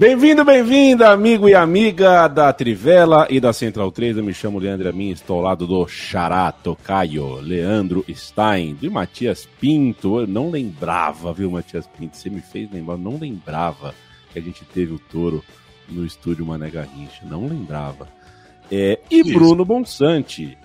Bem-vindo, bem-vinda, amigo e amiga da Trivela e da Central 3. Eu me chamo Leandro Amin, estou ao lado do Xará Tocaio, Leandro Stein, de Matias Pinto. Eu não lembrava, viu, Matias Pinto? Você me fez lembrar, não lembrava que a gente teve o touro no estúdio Mané Garrincha. Não lembrava. É, e Isso. Bruno Bonsante,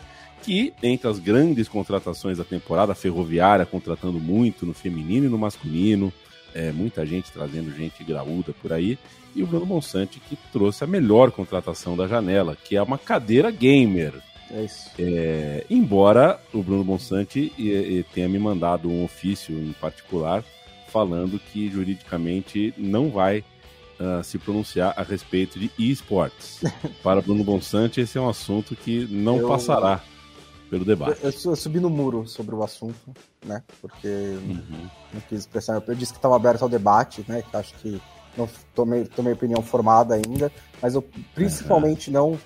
que entre as grandes contratações da temporada, Ferroviária contratando muito no feminino e no masculino. É, muita gente trazendo gente graúda por aí e o Bruno Monsante que trouxe a melhor contratação da janela, que é uma cadeira gamer. É isso. É, embora o Bruno Monsante tenha me mandado um ofício em particular falando que juridicamente não vai uh, se pronunciar a respeito de esportes. Para Bruno Monsante, esse é um assunto que não eu, passará pelo debate. Eu, eu, subi no muro sobre o assunto, né? Porque uhum. não quis expressar. Eu disse que estava aberto ao debate, né? Que acho que não tomei, tomei opinião formada ainda, mas eu principalmente uhum. não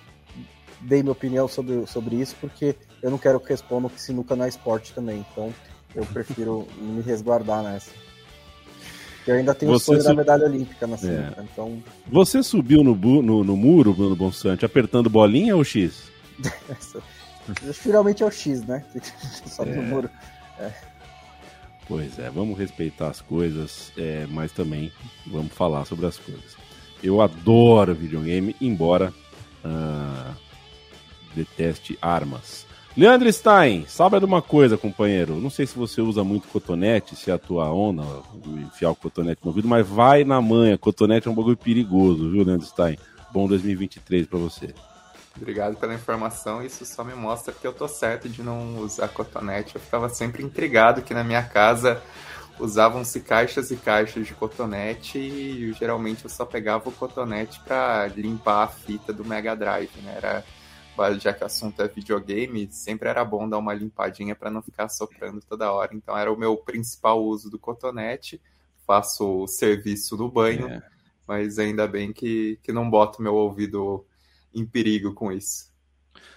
dei minha opinião sobre, sobre isso, porque eu não quero que respondam que sinuca não é esporte também, então eu prefiro me resguardar nessa. Eu ainda tenho Você o sonho sub... da medalha olímpica na sinuca, é. então... Você subiu no, no, no muro, Bruno Bonsante, apertando bolinha ou X? Geralmente é o X, né? Sobe é. no muro. É. Pois é, vamos respeitar as coisas, é, mas também vamos falar sobre as coisas. Eu adoro videogame, embora uh, deteste armas. Leandro Stein, sabe de uma coisa, companheiro? Não sei se você usa muito cotonete, se é a tua onda, enfiar o cotonete no ouvido, mas vai na manha. Cotonete é um bagulho perigoso, viu, Leandro Stein? Bom 2023 para você. Obrigado pela informação. Isso só me mostra que eu tô certo de não usar cotonete. Eu ficava sempre intrigado que na minha casa usavam-se caixas e caixas de cotonete e geralmente eu só pegava o cotonete para limpar a fita do Mega Drive, né? Era já que o assunto é videogame, sempre era bom dar uma limpadinha para não ficar soprando toda hora. Então era o meu principal uso do cotonete. Faço o serviço no banho, é. mas ainda bem que, que não boto meu ouvido em perigo com isso.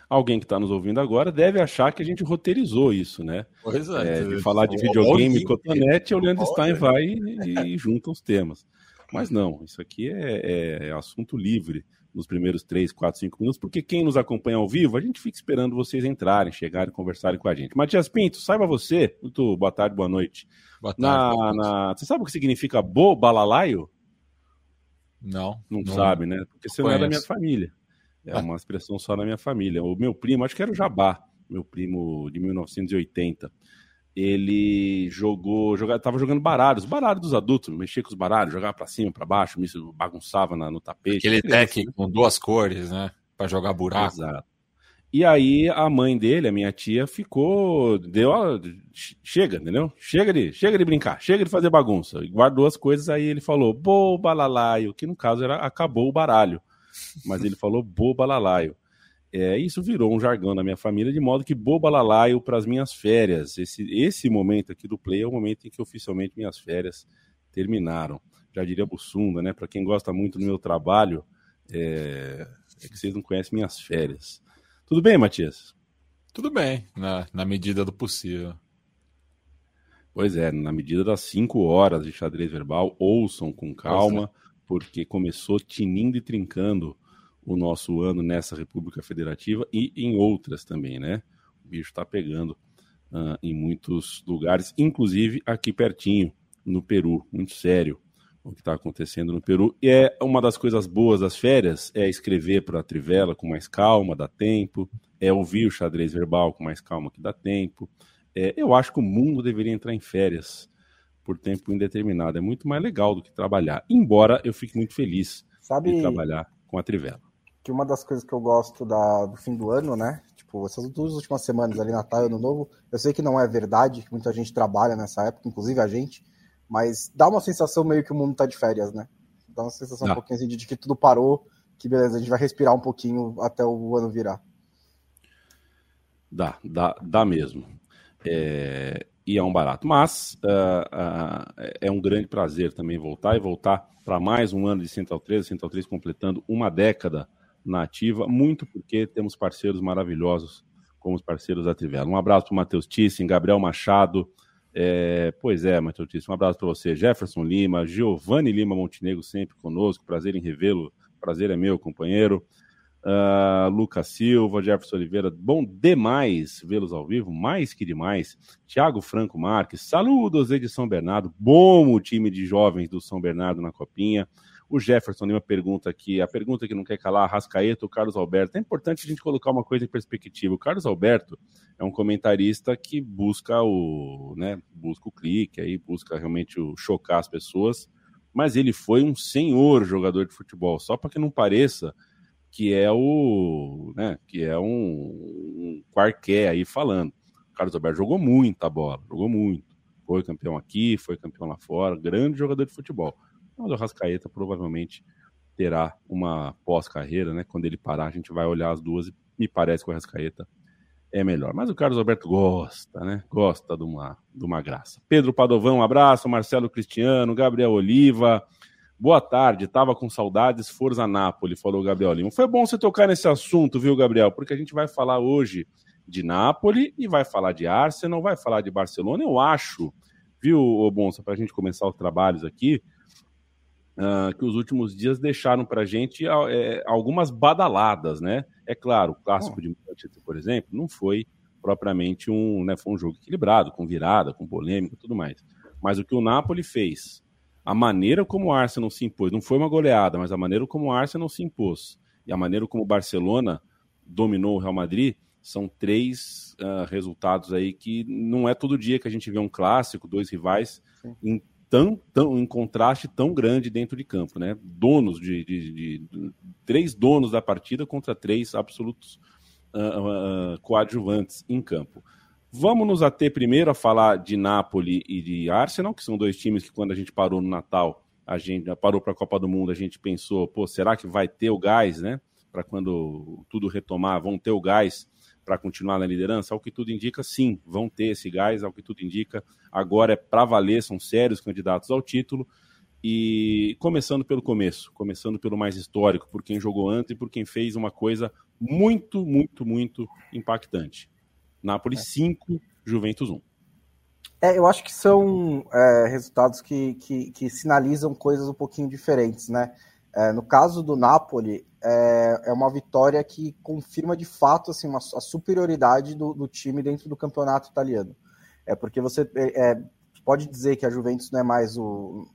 Alguém que está nos ouvindo agora deve achar que a gente roteirizou isso, né? Pois é. é de falar de videogame e cotonete, o Leandro Stein vai e, e junta os temas. Mas não, isso aqui é, é, é, assunto livre nos primeiros 3, 4, 5 minutos, porque quem nos acompanha ao vivo, a gente fica esperando vocês entrarem, chegarem, conversarem com a gente. Matias Pinto, saiba você, muito boa tarde, boa noite. Boa tarde. Na, boa na, você sabe o que significa bo balalaio? Não. Não, não sabe, né? Porque você conheço. não é da minha família. É uma expressão só na minha família. O meu primo, acho que era o Jabá, meu primo de 1980. Ele jogou, jogava, tava jogando baralhos, baralhos dos adultos, mexia com os baralhos, jogava para cima, para baixo, bagunçava na, no tapete. Aquele deck com duas cores, né? Para jogar buraco. Exato. E aí a mãe dele, a minha tia, ficou, deu, chega, entendeu? Chega de, chega de brincar, chega de fazer bagunça. Guardou as coisas, aí ele falou, bo balalaio, que no caso era acabou o baralho mas ele falou bobalalaio. É, isso virou um jargão na minha família, de modo que bobalalaio para as minhas férias. Esse, esse momento aqui do play é o momento em que oficialmente minhas férias terminaram. Já diria Bussunda, né? Para quem gosta muito do meu trabalho, é, é, que vocês não conhecem minhas férias. Tudo bem, Matias? Tudo bem, na, na medida do possível. Pois é, na medida das cinco horas de xadrez verbal, ouçam com calma porque começou tinindo e trincando o nosso ano nessa República Federativa e em outras também, né? O bicho está pegando uh, em muitos lugares, inclusive aqui pertinho, no Peru, muito sério o que está acontecendo no Peru. E é uma das coisas boas das férias é escrever para a Trivela com mais calma, dá tempo, é ouvir o xadrez verbal com mais calma, que dá tempo. É, eu acho que o mundo deveria entrar em férias por tempo indeterminado. É muito mais legal do que trabalhar. Embora eu fique muito feliz Sabe... de trabalhar com a Trivela. que uma das coisas que eu gosto da, do fim do ano, né? Tipo, essas duas últimas semanas ali, Natal e Ano Novo, eu sei que não é verdade, que muita gente trabalha nessa época, inclusive a gente, mas dá uma sensação meio que o mundo tá de férias, né? Dá uma sensação um pouquinho assim de que tudo parou, que beleza, a gente vai respirar um pouquinho até o ano virar. Dá, dá, dá mesmo. É, e é um barato. Mas uh, uh, é um grande prazer também voltar e voltar para mais um ano de Central 3, Central 3 completando uma década na ativa, muito porque temos parceiros maravilhosos como os parceiros da Trivela. Um abraço para o Matheus Thyssen, Gabriel Machado. É, pois é, Matheus Thyssen, um abraço para você. Jefferson Lima, Giovanni Lima Montenegro, sempre conosco. Prazer em revê-lo. Prazer é meu, companheiro. Uh, Lucas Silva, Jefferson Oliveira, bom demais vê-los ao vivo, mais que demais. Tiago Franco Marques, saludos de São Bernardo, bom o time de jovens do São Bernardo na Copinha. O Jefferson Lima pergunta aqui, a pergunta que não quer calar, Rascaeta ou Carlos Alberto. É importante a gente colocar uma coisa em perspectiva. O Carlos Alberto é um comentarista que busca o, né, busca o clique, aí busca realmente o, chocar as pessoas, mas ele foi um senhor jogador de futebol, só para que não pareça que é o, né, que é um, um quarqué aí falando. O Carlos Alberto jogou muita bola, jogou muito. Foi campeão aqui, foi campeão lá fora, grande jogador de futebol. Mas o Rascaeta provavelmente terá uma pós-carreira, né? Quando ele parar, a gente vai olhar as duas e me parece que o Rascaeta é melhor. Mas o Carlos Alberto gosta, né? Gosta de uma, de uma graça. Pedro Padovão, um abraço. Marcelo Cristiano, Gabriel Oliva. Boa tarde, tava com saudades, Forza Nápoles, falou Gabriel Lima. Foi bom você tocar nesse assunto, viu, Gabriel? Porque a gente vai falar hoje de Nápoles e vai falar de Arsenal, vai falar de Barcelona. Eu acho, viu, Bonsa, para a gente começar os trabalhos aqui, uh, que os últimos dias deixaram para a gente uh, algumas badaladas, né? É claro, o clássico de Manchester, por exemplo, não foi propriamente um, né, foi um jogo equilibrado, com virada, com polêmica, tudo mais. Mas o que o Napoli fez, a maneira como o Arsenal se impôs, não foi uma goleada, mas a maneira como o Arsenal se impôs e a maneira como o Barcelona dominou o Real Madrid, são três uh, resultados aí que não é todo dia que a gente vê um clássico, dois rivais em tão, tão, em contraste tão grande dentro de campo, né? Donos de, de, de, de três donos da partida contra três absolutos uh, uh, coadjuvantes em campo. Vamos nos ater primeiro a falar de Napoli e de Arsenal, que são dois times que quando a gente parou no Natal, a gente parou para a Copa do Mundo, a gente pensou, pô, será que vai ter o gás, né? Para quando tudo retomar, vão ter o gás para continuar na liderança? Ao que tudo indica, sim, vão ter esse gás, ao que tudo indica. Agora é para valer, são sérios candidatos ao título. E começando pelo começo, começando pelo mais histórico, por quem jogou antes e por quem fez uma coisa muito, muito, muito impactante. Nápoles 5, Juventus 1. É, eu acho que são é, resultados que, que, que, sinalizam coisas um pouquinho diferentes, né? É, no caso do Napoli, é, é, uma vitória que confirma de fato assim, uma, a superioridade do, do, time dentro do campeonato italiano. É porque você é, é, pode dizer que a Juventus não é mais o,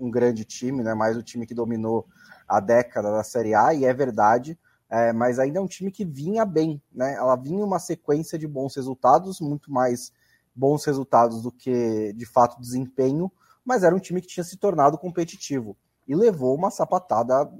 um grande time, não é mais o time que dominou a década da Série A, e é verdade, é, mas ainda é um time que vinha bem, né? Ela vinha uma sequência de bons resultados, muito mais bons resultados do que de fato desempenho, mas era um time que tinha se tornado competitivo e levou uma sapatada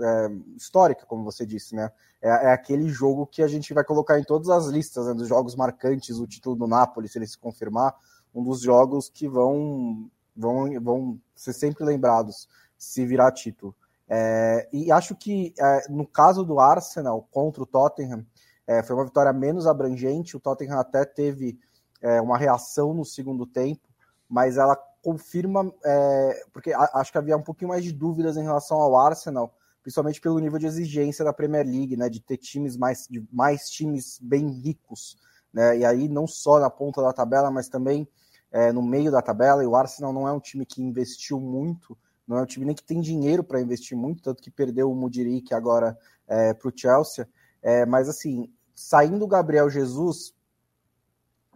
é, histórica, como você disse, né? É, é, aquele jogo que a gente vai colocar em todas as listas né, dos jogos marcantes, o título do Napoli, se ele se confirmar, um dos jogos que vão, vão, vão ser sempre lembrados se virar título. É, e acho que é, no caso do Arsenal contra o Tottenham, é, foi uma vitória menos abrangente. O Tottenham até teve é, uma reação no segundo tempo, mas ela confirma, é, porque acho que havia um pouquinho mais de dúvidas em relação ao Arsenal, principalmente pelo nível de exigência da Premier League, né, de ter times mais, de mais times bem ricos, né, e aí não só na ponta da tabela, mas também é, no meio da tabela, e o Arsenal não é um time que investiu muito, não é um time nem que tem dinheiro para investir muito, tanto que perdeu o Mudiric agora é, para o Chelsea, é, mas assim, saindo o Gabriel Jesus,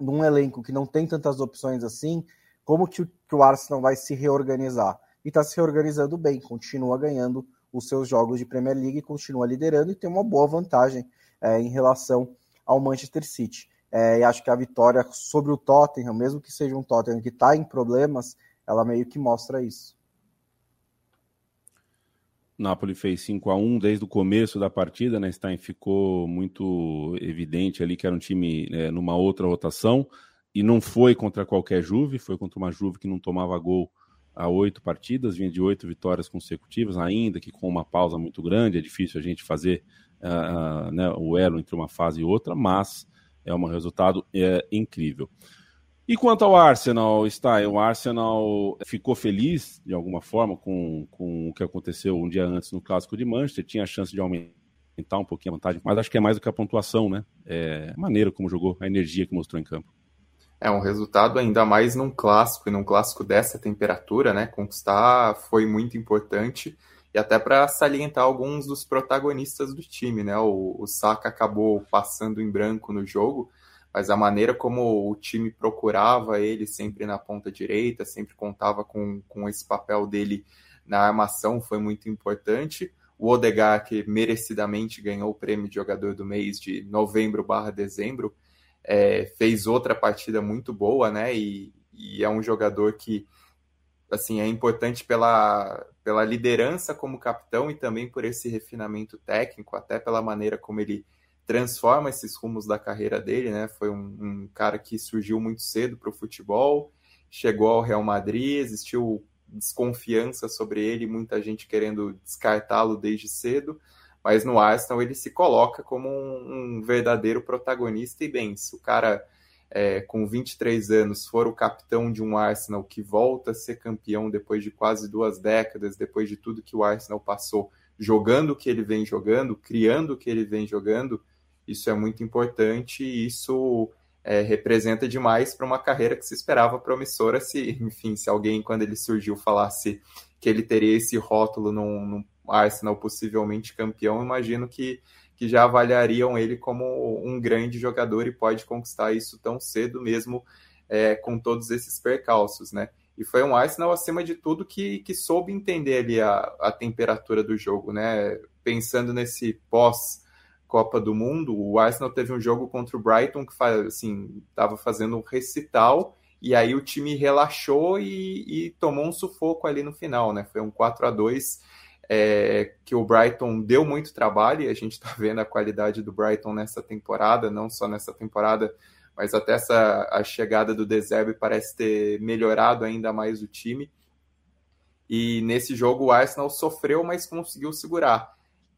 num elenco que não tem tantas opções assim, como que o, que o Arsenal vai se reorganizar? E está se reorganizando bem, continua ganhando os seus jogos de Premier League, continua liderando e tem uma boa vantagem é, em relação ao Manchester City. É, e acho que a vitória sobre o Tottenham, mesmo que seja um Tottenham que está em problemas, ela meio que mostra isso. Napoli fez 5 a 1 desde o começo da partida, né? Stein ficou muito evidente ali que era um time é, numa outra rotação e não foi contra qualquer Juve, foi contra uma Juve que não tomava gol há oito partidas, vinha de oito vitórias consecutivas, ainda que com uma pausa muito grande, é difícil a gente fazer uh, né, o elo entre uma fase e outra, mas é um resultado é, incrível. E quanto ao Arsenal, está o Arsenal ficou feliz de alguma forma com, com o que aconteceu um dia antes no clássico de Manchester, tinha a chance de aumentar um pouquinho a vantagem, mas acho que é mais do que a pontuação, né? É maneira como jogou, a energia que mostrou em campo. É um resultado ainda mais num clássico, e num clássico dessa temperatura, né? Conquistar foi muito importante e até para salientar alguns dos protagonistas do time, né? O, o Saka acabou passando em branco no jogo, mas a maneira como o time procurava ele sempre na ponta direita, sempre contava com, com esse papel dele na armação foi muito importante. O Odegaard, que merecidamente ganhou o prêmio de jogador do mês de novembro barra dezembro, é, fez outra partida muito boa, né? E, e, é um jogador que assim é importante pela, pela liderança como capitão e também por esse refinamento técnico, até pela maneira como ele transforma esses rumos da carreira dele, né? Foi um, um cara que surgiu muito cedo para o futebol, chegou ao Real Madrid, existiu desconfiança sobre ele, muita gente querendo descartá-lo desde cedo, mas no Arsenal ele se coloca como um, um verdadeiro protagonista e bem, se o cara é, com 23 anos for o capitão de um Arsenal que volta a ser campeão depois de quase duas décadas, depois de tudo que o Arsenal passou, jogando o que ele vem jogando, criando o que ele vem jogando, isso é muito importante e isso é, representa demais para uma carreira que se esperava promissora se, enfim, se alguém, quando ele surgiu, falasse que ele teria esse rótulo num, num Arsenal possivelmente campeão, imagino que, que já avaliariam ele como um grande jogador e pode conquistar isso tão cedo mesmo é, com todos esses percalços, né? E foi um Arsenal, acima de tudo, que, que soube entender ali a, a temperatura do jogo, né? Pensando nesse pós Copa do Mundo, o Arsenal teve um jogo contra o Brighton que assim, estava fazendo um recital e aí o time relaxou e, e, tomou um sufoco ali no final, né? Foi um 4 a 2 é, que o Brighton deu muito trabalho e a gente está vendo a qualidade do Brighton nessa temporada, não só nessa temporada, mas até essa a chegada do Deserve parece ter melhorado ainda mais o time. E nesse jogo o Arsenal sofreu, mas conseguiu segurar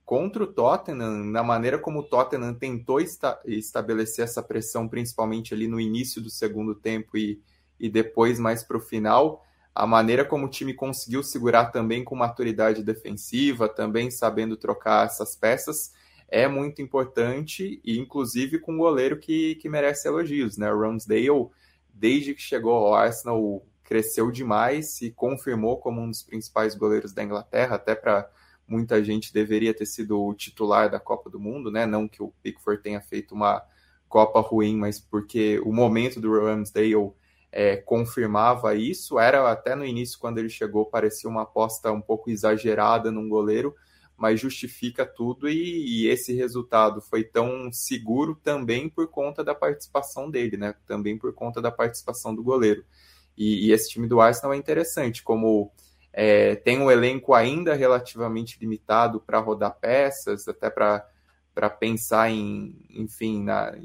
contra o Tottenham, na maneira como o Tottenham tentou esta estabelecer essa pressão, principalmente ali no início do segundo tempo e, e depois mais para o final, a maneira como o time conseguiu segurar também com maturidade defensiva, também sabendo trocar essas peças, é muito importante, e inclusive com um goleiro que, que merece elogios, né? O Ramsdale, desde que chegou ao Arsenal, cresceu demais, se confirmou como um dos principais goleiros da Inglaterra, até para muita gente deveria ter sido o titular da Copa do Mundo, né? Não que o Pickford tenha feito uma Copa ruim, mas porque o momento do Ramsdale é, confirmava isso. Era até no início, quando ele chegou, parecia uma aposta um pouco exagerada num goleiro, mas justifica tudo e, e, esse resultado foi tão seguro também por conta da participação dele, né? Também por conta da participação do goleiro. E, e esse time do Arsenal é interessante, como é, tem um elenco ainda relativamente limitado para rodar peças, até para pensar em, enfim, na,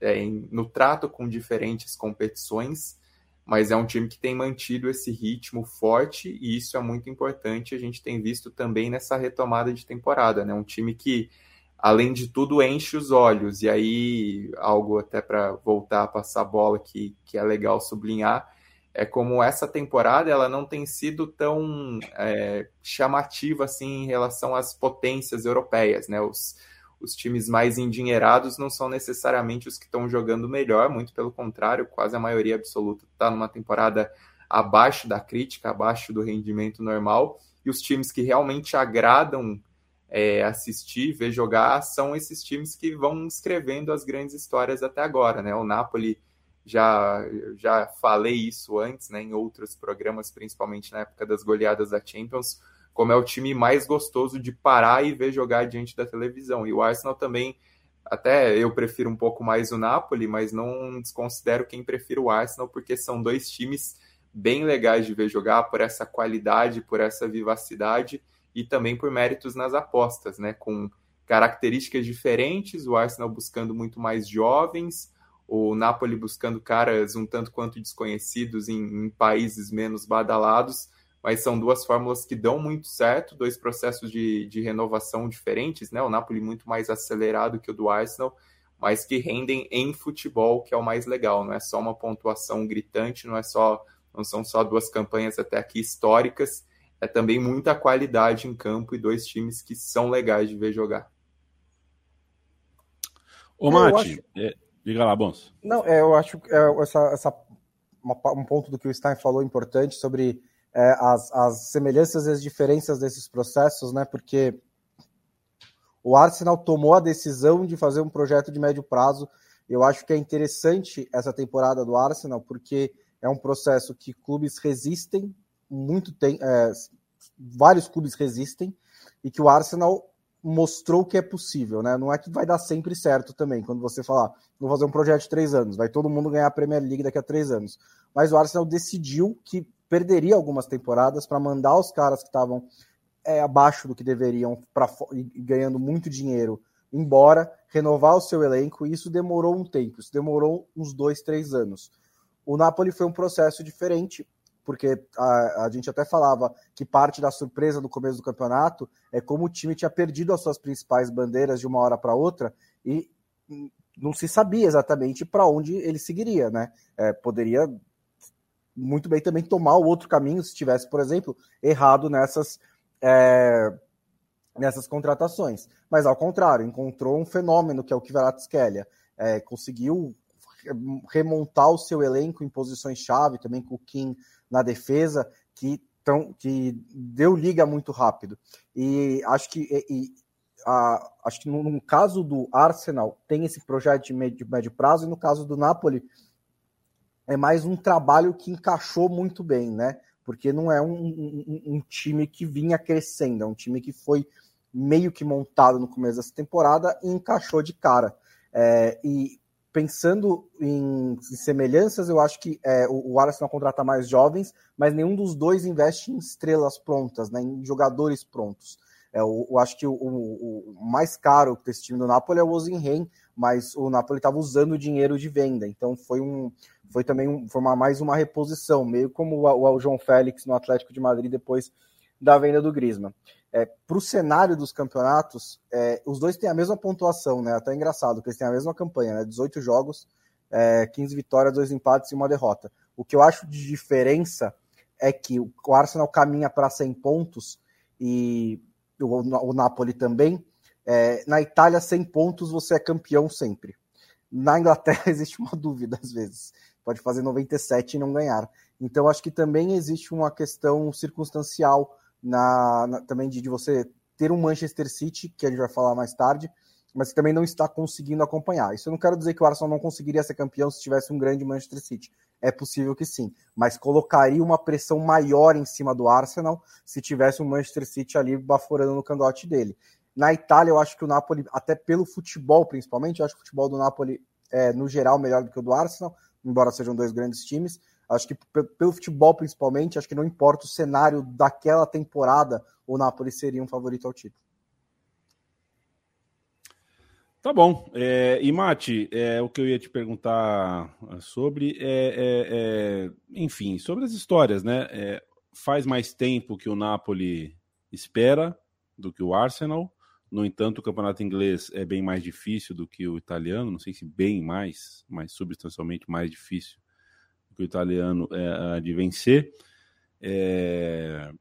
é, em, no trato com diferentes competições, mas é um time que tem mantido esse ritmo forte e isso é muito importante. A gente tem visto também nessa retomada de temporada, né? Um time que, além de tudo, enche os olhos. E aí, algo até para voltar a passar a bola que, que é legal sublinhar é como essa temporada ela não tem sido tão é, chamativa assim em relação às potências europeias, né? Os, os times mais endinheirados não são necessariamente os que estão jogando melhor, muito pelo contrário, quase a maioria absoluta está numa temporada abaixo da crítica, abaixo do rendimento normal, e os times que realmente agradam é, assistir, ver jogar, são esses times que vão escrevendo as grandes histórias até agora, né? O Napoli já, já falei isso antes, né, em outros programas, principalmente na época das goleadas da Champions, como é o time mais gostoso de parar e ver jogar diante da televisão. E o Arsenal também, até eu prefiro um pouco mais o Napoli, mas não desconsidero quem prefere o Arsenal, porque são dois times bem legais de ver jogar por essa qualidade, por essa vivacidade e também por méritos nas apostas, né? Com características diferentes, o Arsenal buscando muito mais jovens, o Napoli buscando caras um tanto quanto desconhecidos em, em países menos badalados, mas são duas fórmulas que dão muito certo, dois processos de, de renovação diferentes, né? O Napoli muito mais acelerado que o do Arsenal, mas que rendem em futebol, que é o mais legal, não é só uma pontuação gritante, não é só não são só duas campanhas até aqui históricas, é também muita qualidade em campo e dois times que são legais de ver jogar. Ô, Mate, acho... é, diga lá, Bons. Não, é, eu acho que é, essa, essa, um ponto do que o Stein falou importante sobre é, as, as semelhanças e as diferenças desses processos, né? Porque o Arsenal tomou a decisão de fazer um projeto de médio prazo. Eu acho que é interessante essa temporada do Arsenal, porque é um processo que clubes resistem muito tempo, é, vários clubes resistem, e que o Arsenal mostrou que é possível, né? Não é que vai dar sempre certo também, quando você falar, vou fazer um projeto de três anos, vai todo mundo ganhar a Premier League daqui a três anos. Mas o Arsenal decidiu que perderia algumas temporadas para mandar os caras que estavam é, abaixo do que deveriam pra, ganhando muito dinheiro embora, renovar o seu elenco, e isso demorou um tempo, isso demorou uns dois, três anos. O Napoli foi um processo diferente, porque a, a gente até falava que parte da surpresa do começo do campeonato é como o time tinha perdido as suas principais bandeiras de uma hora para outra e não se sabia exatamente para onde ele seguiria, né? É, poderia muito bem também tomar o outro caminho se tivesse, por exemplo, errado nessas é, nessas contratações. Mas ao contrário, encontrou um fenômeno que é o Kvaratskhelia, é, conseguiu remontar o seu elenco em posições-chave, também com o Kim na defesa, que, tão, que deu liga muito rápido. E acho que, e, a, acho que no, no, caso do Arsenal tem esse projeto de médio, médio prazo, e no caso do Napoli é mais um trabalho que encaixou muito bem, né? Porque não é um, um, um time que vinha crescendo, é um time que foi meio que montado no começo dessa temporada e encaixou de cara. É, e pensando em, em, semelhanças, eu acho que é, o, Arsenal contrata mais jovens, mas nenhum dos dois investe em estrelas prontas, né, em jogadores prontos. É, eu, eu acho que o, o, o, mais caro desse time do Napoli é o Ozenhen, mas o Napoli estava usando dinheiro de venda, então foi um foi também um, foi uma, mais uma reposição, meio como o, o João Félix no Atlético de Madrid depois da venda do Griezmann. É, para o cenário dos campeonatos, é, os dois têm a mesma pontuação, né? Até engraçado, porque eles têm a mesma campanha, né? 18 jogos, é, 15 vitórias, 2 empates e uma derrota. O que eu acho de diferença é que o Arsenal caminha para 100 pontos e o, o Napoli também. É, na Itália, 100 pontos você é campeão sempre. Na Inglaterra existe uma dúvida às vezes. Pode fazer 97 e não ganhar. Então acho que também existe uma questão circunstancial na, na também de, de, você ter um Manchester City, que a gente vai falar mais tarde, mas que também não está conseguindo acompanhar. Isso eu não quero dizer que o Arsenal não conseguiria ser campeão se tivesse um grande Manchester City. É possível que sim, mas colocaria uma pressão maior em cima do Arsenal se tivesse um Manchester City ali baforando no cangote dele. Na Itália, eu acho que o Napoli, até pelo futebol principalmente, eu acho que o futebol do Napoli é, no geral, melhor do que o do Arsenal, embora sejam dois grandes times. Acho que pelo futebol, principalmente, acho que não importa o cenário daquela temporada, o Napoli seria um favorito ao título. Tá bom. É, e Mate, é, o que eu ia te perguntar sobre é, é, é enfim, sobre as histórias, né? É, faz mais tempo que o Napoli espera do que o Arsenal. No entanto, o campeonato inglês é bem mais difícil do que o italiano. Não sei se bem mais, mas substancialmente mais difícil que o italiano é, de vencer. É...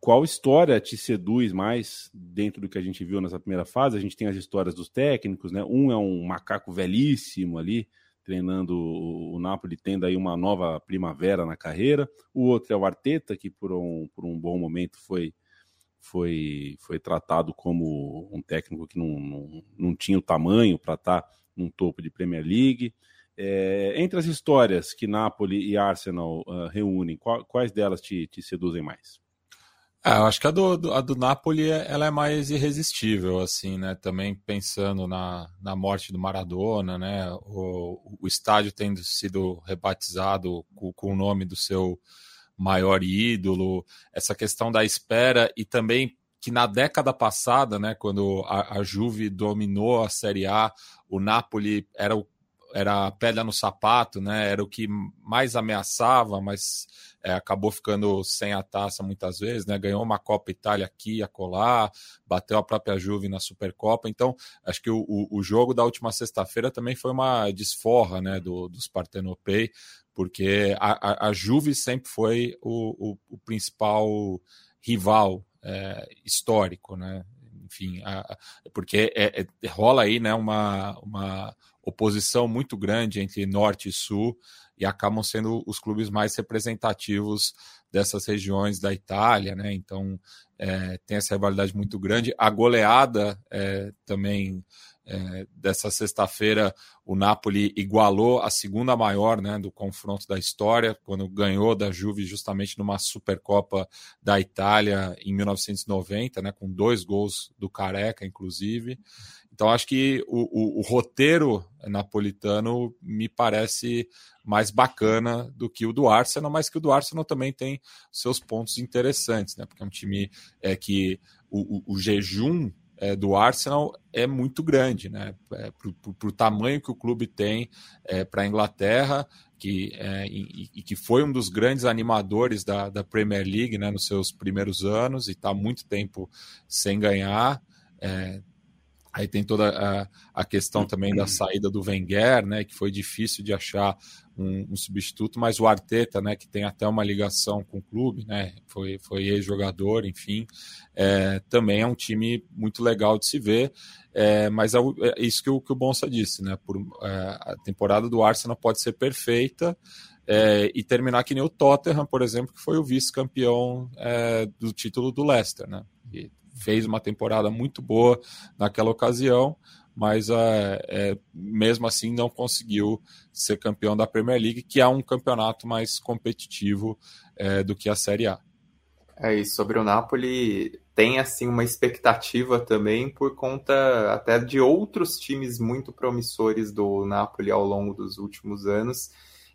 Qual história te seduz mais dentro do que a gente viu nessa primeira fase? A gente tem as histórias dos técnicos, né? Um é um macaco velhíssimo ali, treinando o Napoli, tendo aí uma nova primavera na carreira. O outro é o Arteta, que por um, por um bom momento foi, foi, foi tratado como um técnico que não, não, não tinha o tamanho para estar tá num topo de Premier League. É, entre as histórias que Napoli e Arsenal uh, reúnem, qual, quais delas te, te seduzem mais? É, eu acho que a do, a do Napoli ela é mais irresistível, assim, né? Também pensando na, na morte do Maradona, né? O, o estádio tendo sido rebatizado com, com o nome do seu maior ídolo, essa questão da espera e também que na década passada, né, quando a, a Juve dominou a Série A, o Napoli era o era a pedra no sapato, né? Era o que mais ameaçava, mas é, acabou ficando sem a taça muitas vezes, né? Ganhou uma Copa Itália aqui, acolá, bateu a própria Juve na Supercopa. Então, acho que o, o, jogo da última sexta-feira também foi uma desforra, né? Do, dos Partenopei, porque a, a, a Juve sempre foi o, o, o principal rival é, histórico, né? Enfim, a, porque é, é, rola aí, né? Uma, uma oposição muito grande entre norte e sul e acabam sendo os clubes mais representativos dessas regiões da Itália, né? Então é, tem essa rivalidade muito grande. A goleada é, também é, dessa sexta-feira, o Napoli igualou a segunda maior né, do confronto da história, quando ganhou da Juve justamente numa Supercopa da Itália em 1990, né, com dois gols do Careca, inclusive. Então, acho que o, o, o roteiro napolitano me parece mais bacana do que o do Arsenal, mas que o do Arsenal também tem seus pontos interessantes, né? Porque é um time é, que o, o, jejum é, do Arsenal é muito grande, né? É, para o tamanho que o clube tem é, para a Inglaterra, que, é, e, e, que foi um dos grandes animadores da, da Premier League né, nos seus primeiros anos e está muito tempo sem ganhar. É, Aí tem toda a, a, questão também da saída do Wenger, né, que foi difícil de achar um, um, substituto, mas o Arteta, né, que tem até uma ligação com o clube, né, foi, foi ex-jogador, enfim, é, também é um time muito legal de se ver, é, mas é, é, isso que o, que o Bonsa disse, né, por, é, a temporada do Arsenal pode ser perfeita, é, e terminar que nem o Tottenham, por exemplo, que foi o vice-campeão é, do título do Leicester, né? E fez uma temporada muito boa naquela ocasião, mas é, é, mesmo assim não conseguiu ser campeão da Premier League, que é um campeonato mais competitivo é, do que a Série A. É, e sobre o Napoli, tem assim uma expectativa também por conta até de outros times muito promissores do Napoli ao longo dos últimos anos,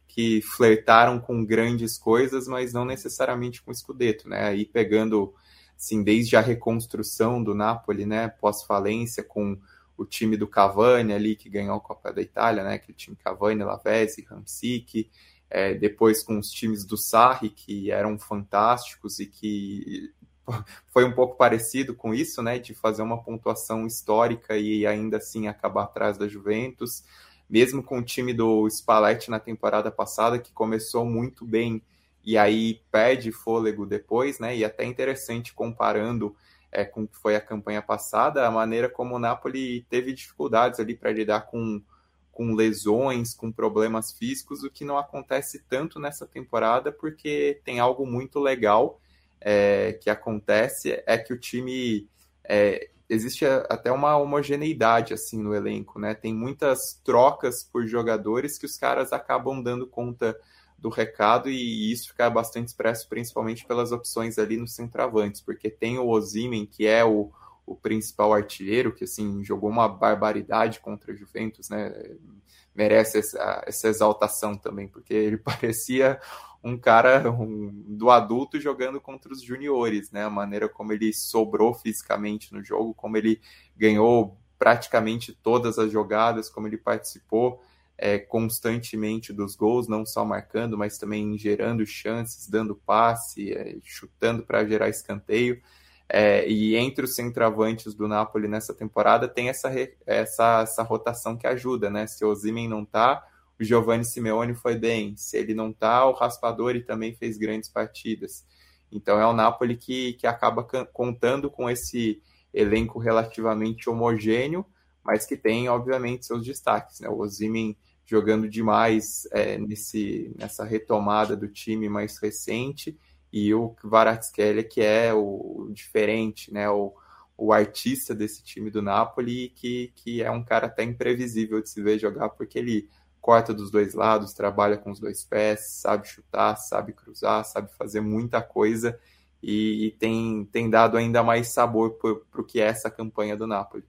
que flertaram com grandes coisas, mas não necessariamente com escudeto, né? Aí pegando assim, desde a reconstrução do Napoli, né, pós-falência, com o time do Cavani ali, que ganhou a Copa da Itália, né, aquele time Cavani, Lavezzi, Ramsic, é, depois com os times do Sarri, que eram fantásticos e que foi um pouco parecido com isso, né, de fazer uma pontuação histórica e ainda assim acabar atrás da Juventus, mesmo com o time do Spalletti na temporada passada, que começou muito bem e aí perde fôlego depois, né? E até interessante comparando é, com o que foi a campanha passada, a maneira como o Napoli teve dificuldades ali para lidar com, com lesões, com problemas físicos, o que não acontece tanto nessa temporada, porque tem algo muito legal é, que acontece, é que o time é, existe até uma homogeneidade assim no elenco, né? Tem muitas trocas por jogadores que os caras acabam dando conta do recado e isso fica bastante expresso principalmente pelas opções ali nos centroavantes, porque tem o Ozimen, que é o, o principal artilheiro, que assim jogou uma barbaridade contra a Juventus, né? Merece essa, essa exaltação também, porque ele parecia um cara um, do adulto jogando contra os juniores, né? A maneira como ele sobrou fisicamente no jogo, como ele ganhou praticamente todas as jogadas, como ele participou é, constantemente dos gols, não só marcando, mas também gerando chances, dando passe, é, chutando para gerar escanteio. É, e entre os centroavantes do Napoli nessa temporada tem essa, essa, essa rotação que ajuda, né? Se o Ozymen não tá, o Giovanni Simeone foi bem. Se ele não tá, o Raspadori também fez grandes partidas. Então é o Napoli que, que acaba contando com esse elenco relativamente homogêneo, mas que tem, obviamente, seus destaques. Né? O Ozymen jogando demais é, nesse, nessa retomada do time mais recente, e o Kvaratskhelia, que é o diferente, né? o, o artista desse time do Napoli, que, que é um cara até imprevisível de se ver jogar, porque ele corta dos dois lados, trabalha com os dois pés, sabe chutar, sabe cruzar, sabe fazer muita coisa, e, e tem, tem dado ainda mais sabor para o que é essa campanha do Napoli.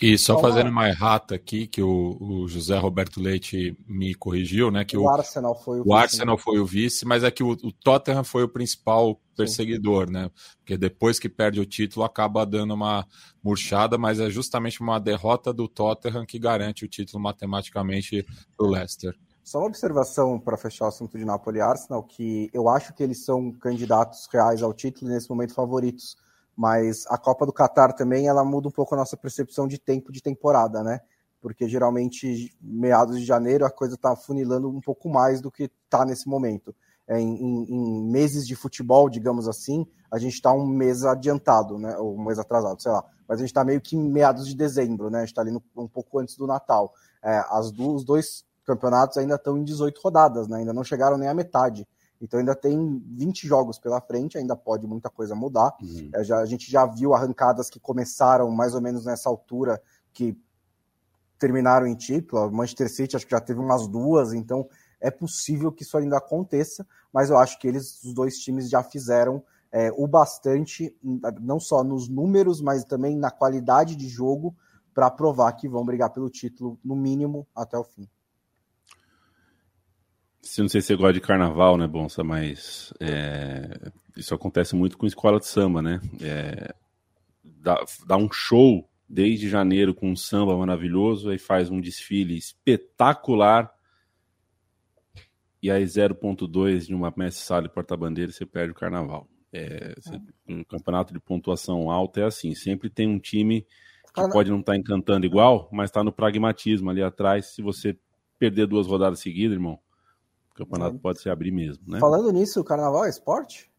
E só então, fazendo uma errata aqui, que o, o, José Roberto Leite me corrigiu, né? Que o, o Arsenal foi o, o vice. Arsenal foi o vice, mas é que o, o Tottenham foi o principal perseguidor, Sim. né? Porque depois que perde o título acaba dando uma murchada, mas é justamente uma derrota do Tottenham que garante o título matematicamente do Leicester. Só uma observação para fechar o assunto de Napoli e Arsenal, que eu acho que eles são candidatos reais ao título e nesse momento favoritos mas a Copa do Catar também ela muda um pouco a nossa percepção de tempo de temporada, né? Porque geralmente meados de janeiro a coisa está funilando um pouco mais do que está nesse momento. É, em, em, meses de futebol, digamos assim, a gente está um mês adiantado, né? Ou um mês atrasado, sei lá. Mas a gente está meio que em meados de dezembro, né? A gente está ali no, um pouco antes do Natal. É, as do, os dois campeonatos ainda estão em 18 rodadas, né? Ainda não chegaram nem à metade. Então ainda tem 20 jogos pela frente, ainda pode muita coisa mudar. Uhum. É, já, a gente já viu arrancadas que começaram mais ou menos nessa altura, que terminaram em título. Manchester City acho que já teve umas duas, então é possível que isso ainda aconteça, mas eu acho que eles, os dois times, já fizeram é, o bastante, não só nos números, mas também na qualidade de jogo, para provar que vão brigar pelo título, no mínimo, até o fim. Se não sei se você gosta de carnaval, né, Bonsa, mas é, isso acontece muito com escola de samba, né? É, dá, dá um show desde janeiro com um samba maravilhoso, aí faz um desfile espetacular, e aí 0.2 de uma mestre sala e porta-bandeira você perde o carnaval. É, você, um campeonato de pontuação alta é assim, sempre tem um time que pode não estar tá encantando igual, mas está no pragmatismo ali atrás. Se você perder duas rodadas seguidas, irmão, campeonato é. pode se abrir mesmo, né? Falando nisso, o carnaval é esporte?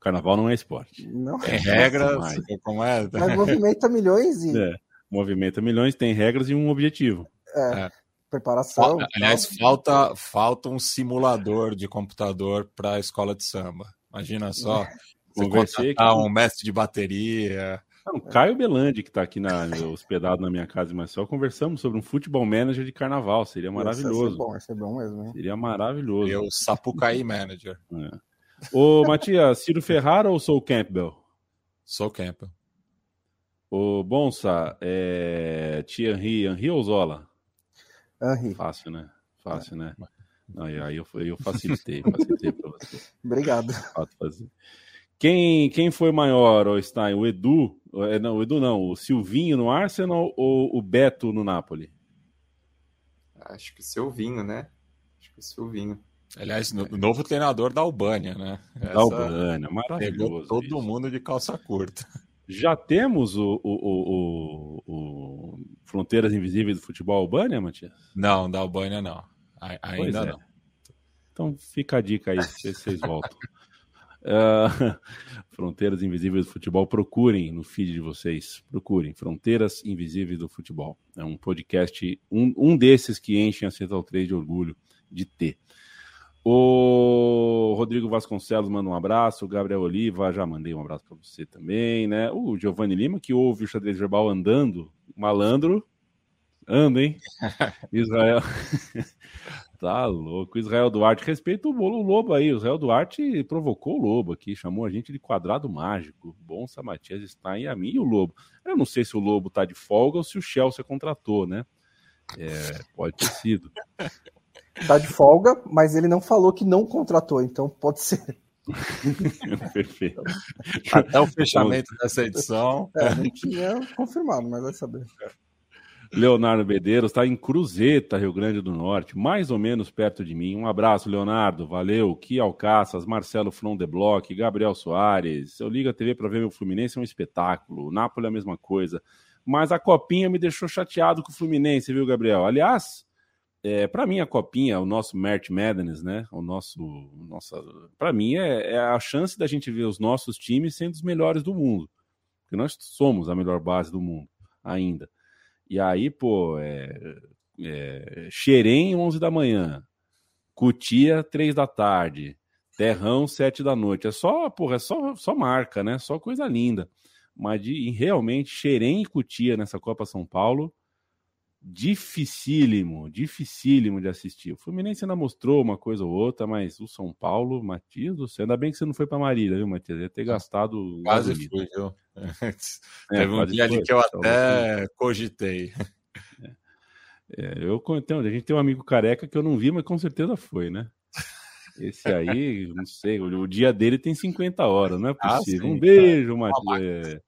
Carnaval não é esporte. Não. Tem regras, como é? Mas movimenta milhões e... É, movimenta milhões, tem regras e um objetivo. É, é. preparação. Aliás, falta, falta um simulador de computador para a escola de samba. Imagina só, você contratar um mestre de bateria, não, Caio Belandi, que está aqui na, hospedado na minha casa, mas só conversamos sobre um futebol manager de carnaval. Seria maravilhoso. Ia ser bom, ia ser bom mesmo. Hein? Seria maravilhoso. Eu, Sapucaí Manager. É. Ô, Matias, Ciro Ferrara ou sou Campbell? Sou Campbell. Ô, Bonsa, é... Tia Henri, Henri ou Zola? Henri. Fácil, né? Fácil, né? Não, aí eu, eu facilitei, facilitei para você. Obrigado. Fazer. Quem, quem foi maior, o Stein? O Edu? É, não, o Edu não. O Silvinho no Arsenal ou o Beto no Napoli? Acho que o Silvinho, né? Acho que o Silvinho. Aliás, o novo treinador da Albânia, né? Essa... Da Albânia, maravilhoso. Pegou todo isso. mundo de calça curta. Já temos o, o, o, o, Fronteiras Invisíveis do Futebol Albânia, Matias? Não, da Albânia não. ainda é. não. Então fica a dica aí, se vocês voltam. Uh, Fronteiras Invisíveis do Futebol, procurem no feed de vocês, procurem Fronteiras Invisíveis do Futebol. É um podcast, um, um desses que enchem a Central 3 de orgulho de ter. O Rodrigo Vasconcelos manda um abraço, o Gabriel Oliva, já mandei um abraço para você também, né? O Giovanni Lima, que ouve o xadrez verbal andando, malandro, anda, hein? Israel. Tá louco. Israel Duarte, respeita o Lobo aí. O Israel Duarte provocou o Lobo aqui, chamou a gente de quadrado mágico. Bom, Samatias está em a mim e o Lobo. Eu não sei se o Lobo tá de folga ou se o Chelsea contratou, né? É, pode ter sido. Tá de folga, mas ele não falou que não contratou, então pode ser. Perfeito. Até o fechamento dessa edição. É, não tinha confirmado, mas vai saber. Leonardo Medeiros está em Cruzeta, Rio Grande do Norte, mais ou menos perto de mim. Um abraço, Leonardo. Valeu. Que Alcaças, Marcelo From de Block, Gabriel Soares. Eu ligo a TV para ver meu Fluminense, é um espetáculo. O Napoli é a mesma coisa. Mas a copinha me deixou chateado com o Fluminense, viu, Gabriel? Aliás, é, para mim a copinha, o nosso Mert Madness, né? O nosso, nossa, para mim é, é a chance da gente ver os nossos times sendo os melhores do mundo, porque nós somos a melhor base do mundo ainda. E aí, pô, é, é, Xerém, 11 da manhã. Cutia, 3 da tarde. Terrão, 7 da noite. É só, porra, é só, só marca, né? Só coisa linda. Mas de, realmente, Xerém e Cutia nessa Copa São Paulo, dificílimo, dificílimo de assistir. O Fluminense ainda mostrou uma coisa ou outra, mas o São Paulo, Matias do céu, ainda bem que você não foi para Marília, viu, Matias? Ia ter gastado. Quase fui, viu? É, Teve um dia ali que eu até cogitei. É, eu, então, a gente tem um amigo careca que eu não vi, mas com certeza foi, né? Esse aí, não sei, o dia dele tem 50 horas, não é ah, possível. Ah, um beijo, Matias.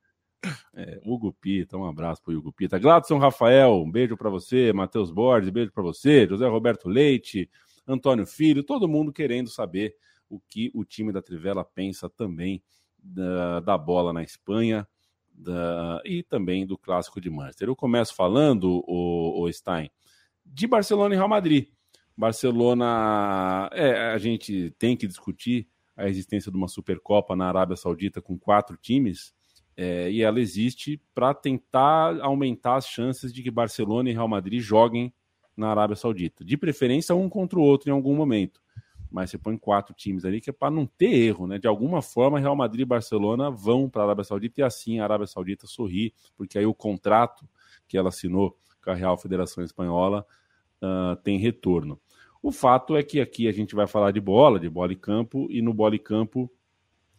É, Hugo Pita, um abraço pro Hugo Pita. Gladson Rafael, um beijo para você. Matheus Borges, beijo para você. José Roberto Leite, Antônio Filho, todo mundo querendo saber o que o time da Trivela pensa também da, da bola na Espanha da, e também do clássico de Manchester. Eu começo falando, o, o Stein, de Barcelona e Real Madrid. Barcelona, é, a gente tem que discutir a existência de uma Supercopa na Arábia Saudita com quatro times é, e ela existe para tentar aumentar as chances de que Barcelona e Real Madrid joguem na Arábia Saudita. De preferência, um contra o outro em algum momento. Mas você põe quatro times ali que é para não ter erro, né? De alguma forma, Real Madrid e Barcelona vão para a Arábia Saudita e assim a Arábia Saudita sorri, porque aí o contrato que ela assinou com a Real Federação Espanhola uh, tem retorno. O fato é que aqui a gente vai falar de bola, de bola e campo, e no bola e campo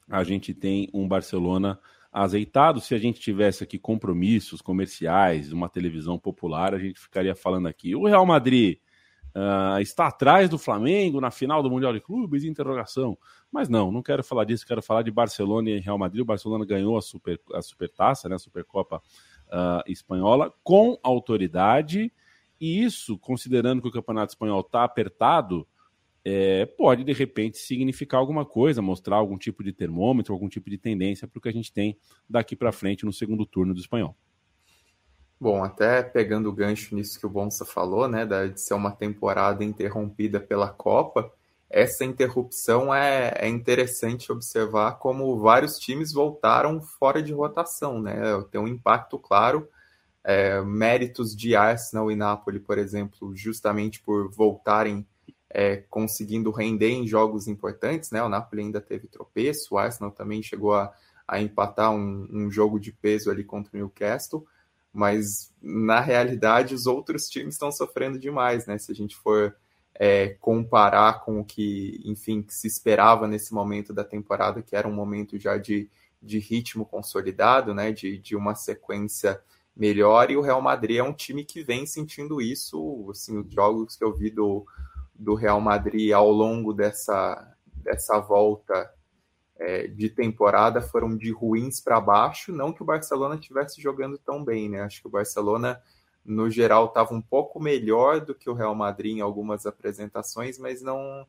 a gente tem um Barcelona azeitado. Se a gente tivesse aqui compromissos comerciais, uma televisão popular, a gente ficaria falando aqui. O Real Madrid uh, está atrás do Flamengo na final do Mundial de Clubes? Interrogação. Mas não, não quero falar disso, quero falar de Barcelona e Real Madrid. O Barcelona ganhou a, super, a Supertaça, né, a Supercopa uh, Espanhola, com autoridade. E isso, considerando que o Campeonato Espanhol está apertado, é, pode de repente significar alguma coisa, mostrar algum tipo de termômetro, algum tipo de tendência para o que a gente tem daqui para frente no segundo turno do espanhol. Bom, até pegando o gancho nisso que o Bonsa falou, né, de ser uma temporada interrompida pela Copa, essa interrupção é, é interessante observar como vários times voltaram fora de rotação, né? Tem um impacto claro, é, méritos de Arsenal e Napoli, por exemplo, justamente por voltarem é, conseguindo render em jogos importantes, né? O Napoli ainda teve tropeço, o Arsenal também chegou a, a empatar um, um, jogo de peso ali contra o Newcastle, mas na realidade os outros times estão sofrendo demais, né? Se a gente for é, comparar com o que, enfim, que se esperava nesse momento da temporada, que era um momento já de, de ritmo consolidado, né? De, de uma sequência melhor, e o Real Madrid é um time que vem sentindo isso, assim, os jogos que eu vi do do Real Madrid ao longo dessa, dessa volta é, de temporada foram de ruins para baixo. Não que o Barcelona estivesse jogando tão bem, né? Acho que o Barcelona, no geral, estava um pouco melhor do que o Real Madrid em algumas apresentações, mas não,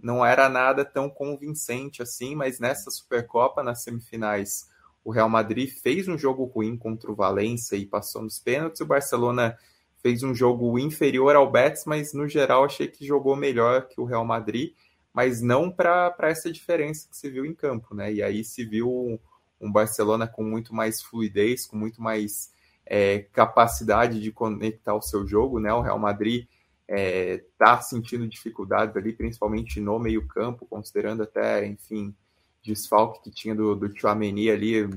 não era nada tão convincente assim. Mas nessa Supercopa, nas semifinais, o Real Madrid fez um jogo ruim contra o Valência e passou nos pênaltis. O Barcelona fez um jogo inferior ao Betis, mas no geral achei que jogou melhor que o Real Madrid, mas não para essa diferença que se viu em campo, né? E aí se viu um Barcelona com muito mais fluidez, com muito mais é, capacidade de conectar o seu jogo, né? O Real Madrid está é, sentindo dificuldades ali, principalmente no meio campo, considerando até, enfim, desfalque que tinha do, do Chouameni ali,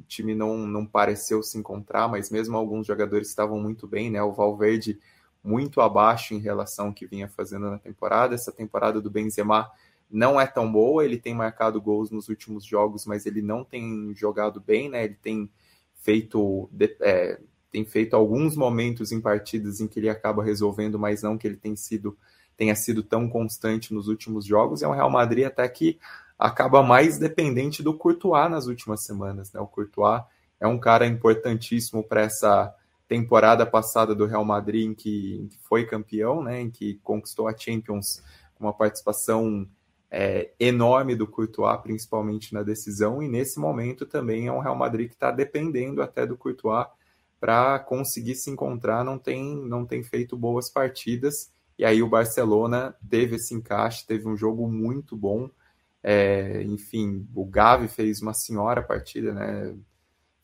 o time não, não pareceu se encontrar, mas mesmo alguns jogadores estavam muito bem, né? O Valverde muito abaixo em relação ao que vinha fazendo na temporada. Essa temporada do Benzema não é tão boa, ele tem marcado gols nos últimos jogos, mas ele não tem jogado bem, né? Ele tem feito é, tem feito alguns momentos em partidas em que ele acaba resolvendo, mas não que ele tem sido tenha sido tão constante nos últimos jogos. É um Real Madrid até que acaba mais dependente do Courtois nas últimas semanas. Né? O Courtois é um cara importantíssimo para essa temporada passada do Real Madrid, em que, foi campeão, né? em que conquistou a Champions com uma participação é, enorme do Courtois, principalmente na decisão, e nesse momento também é um Real Madrid que está dependendo até do Courtois para conseguir se encontrar, não tem, não tem feito boas partidas, e aí o Barcelona teve esse encaixe, teve um jogo muito bom, é, enfim, o Gavi fez uma senhora partida, né?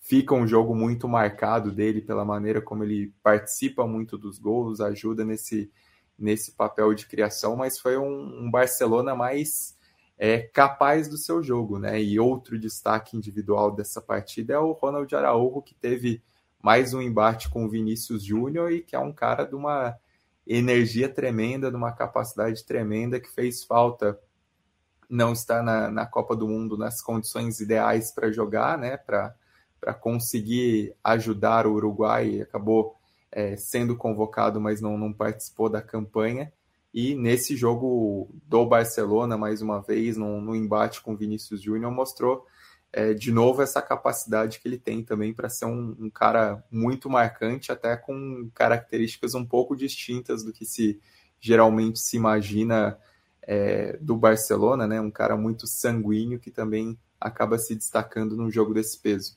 Fica um jogo muito marcado dele pela maneira como ele participa muito dos gols, ajuda nesse, nesse papel de criação, mas foi um, um Barcelona mais é, capaz do seu jogo, né? E outro destaque individual dessa partida é o Ronald Araújo, que teve mais um embate com o Vinícius Júnior e que é um cara de uma energia tremenda, de uma capacidade tremenda que fez falta não estar na, na Copa do Mundo nas condições ideais para jogar, né? Para conseguir ajudar o Uruguai, acabou é, sendo convocado, mas não, não participou da campanha. E nesse jogo do Barcelona, mais uma vez, no, no embate com Vinícius Júnior, mostrou é, de novo essa capacidade que ele tem também para ser um, um, cara muito marcante, até com características um pouco distintas do que se geralmente se imagina é, do Barcelona, né? Um cara muito sanguíneo que também acaba se destacando num jogo desse peso.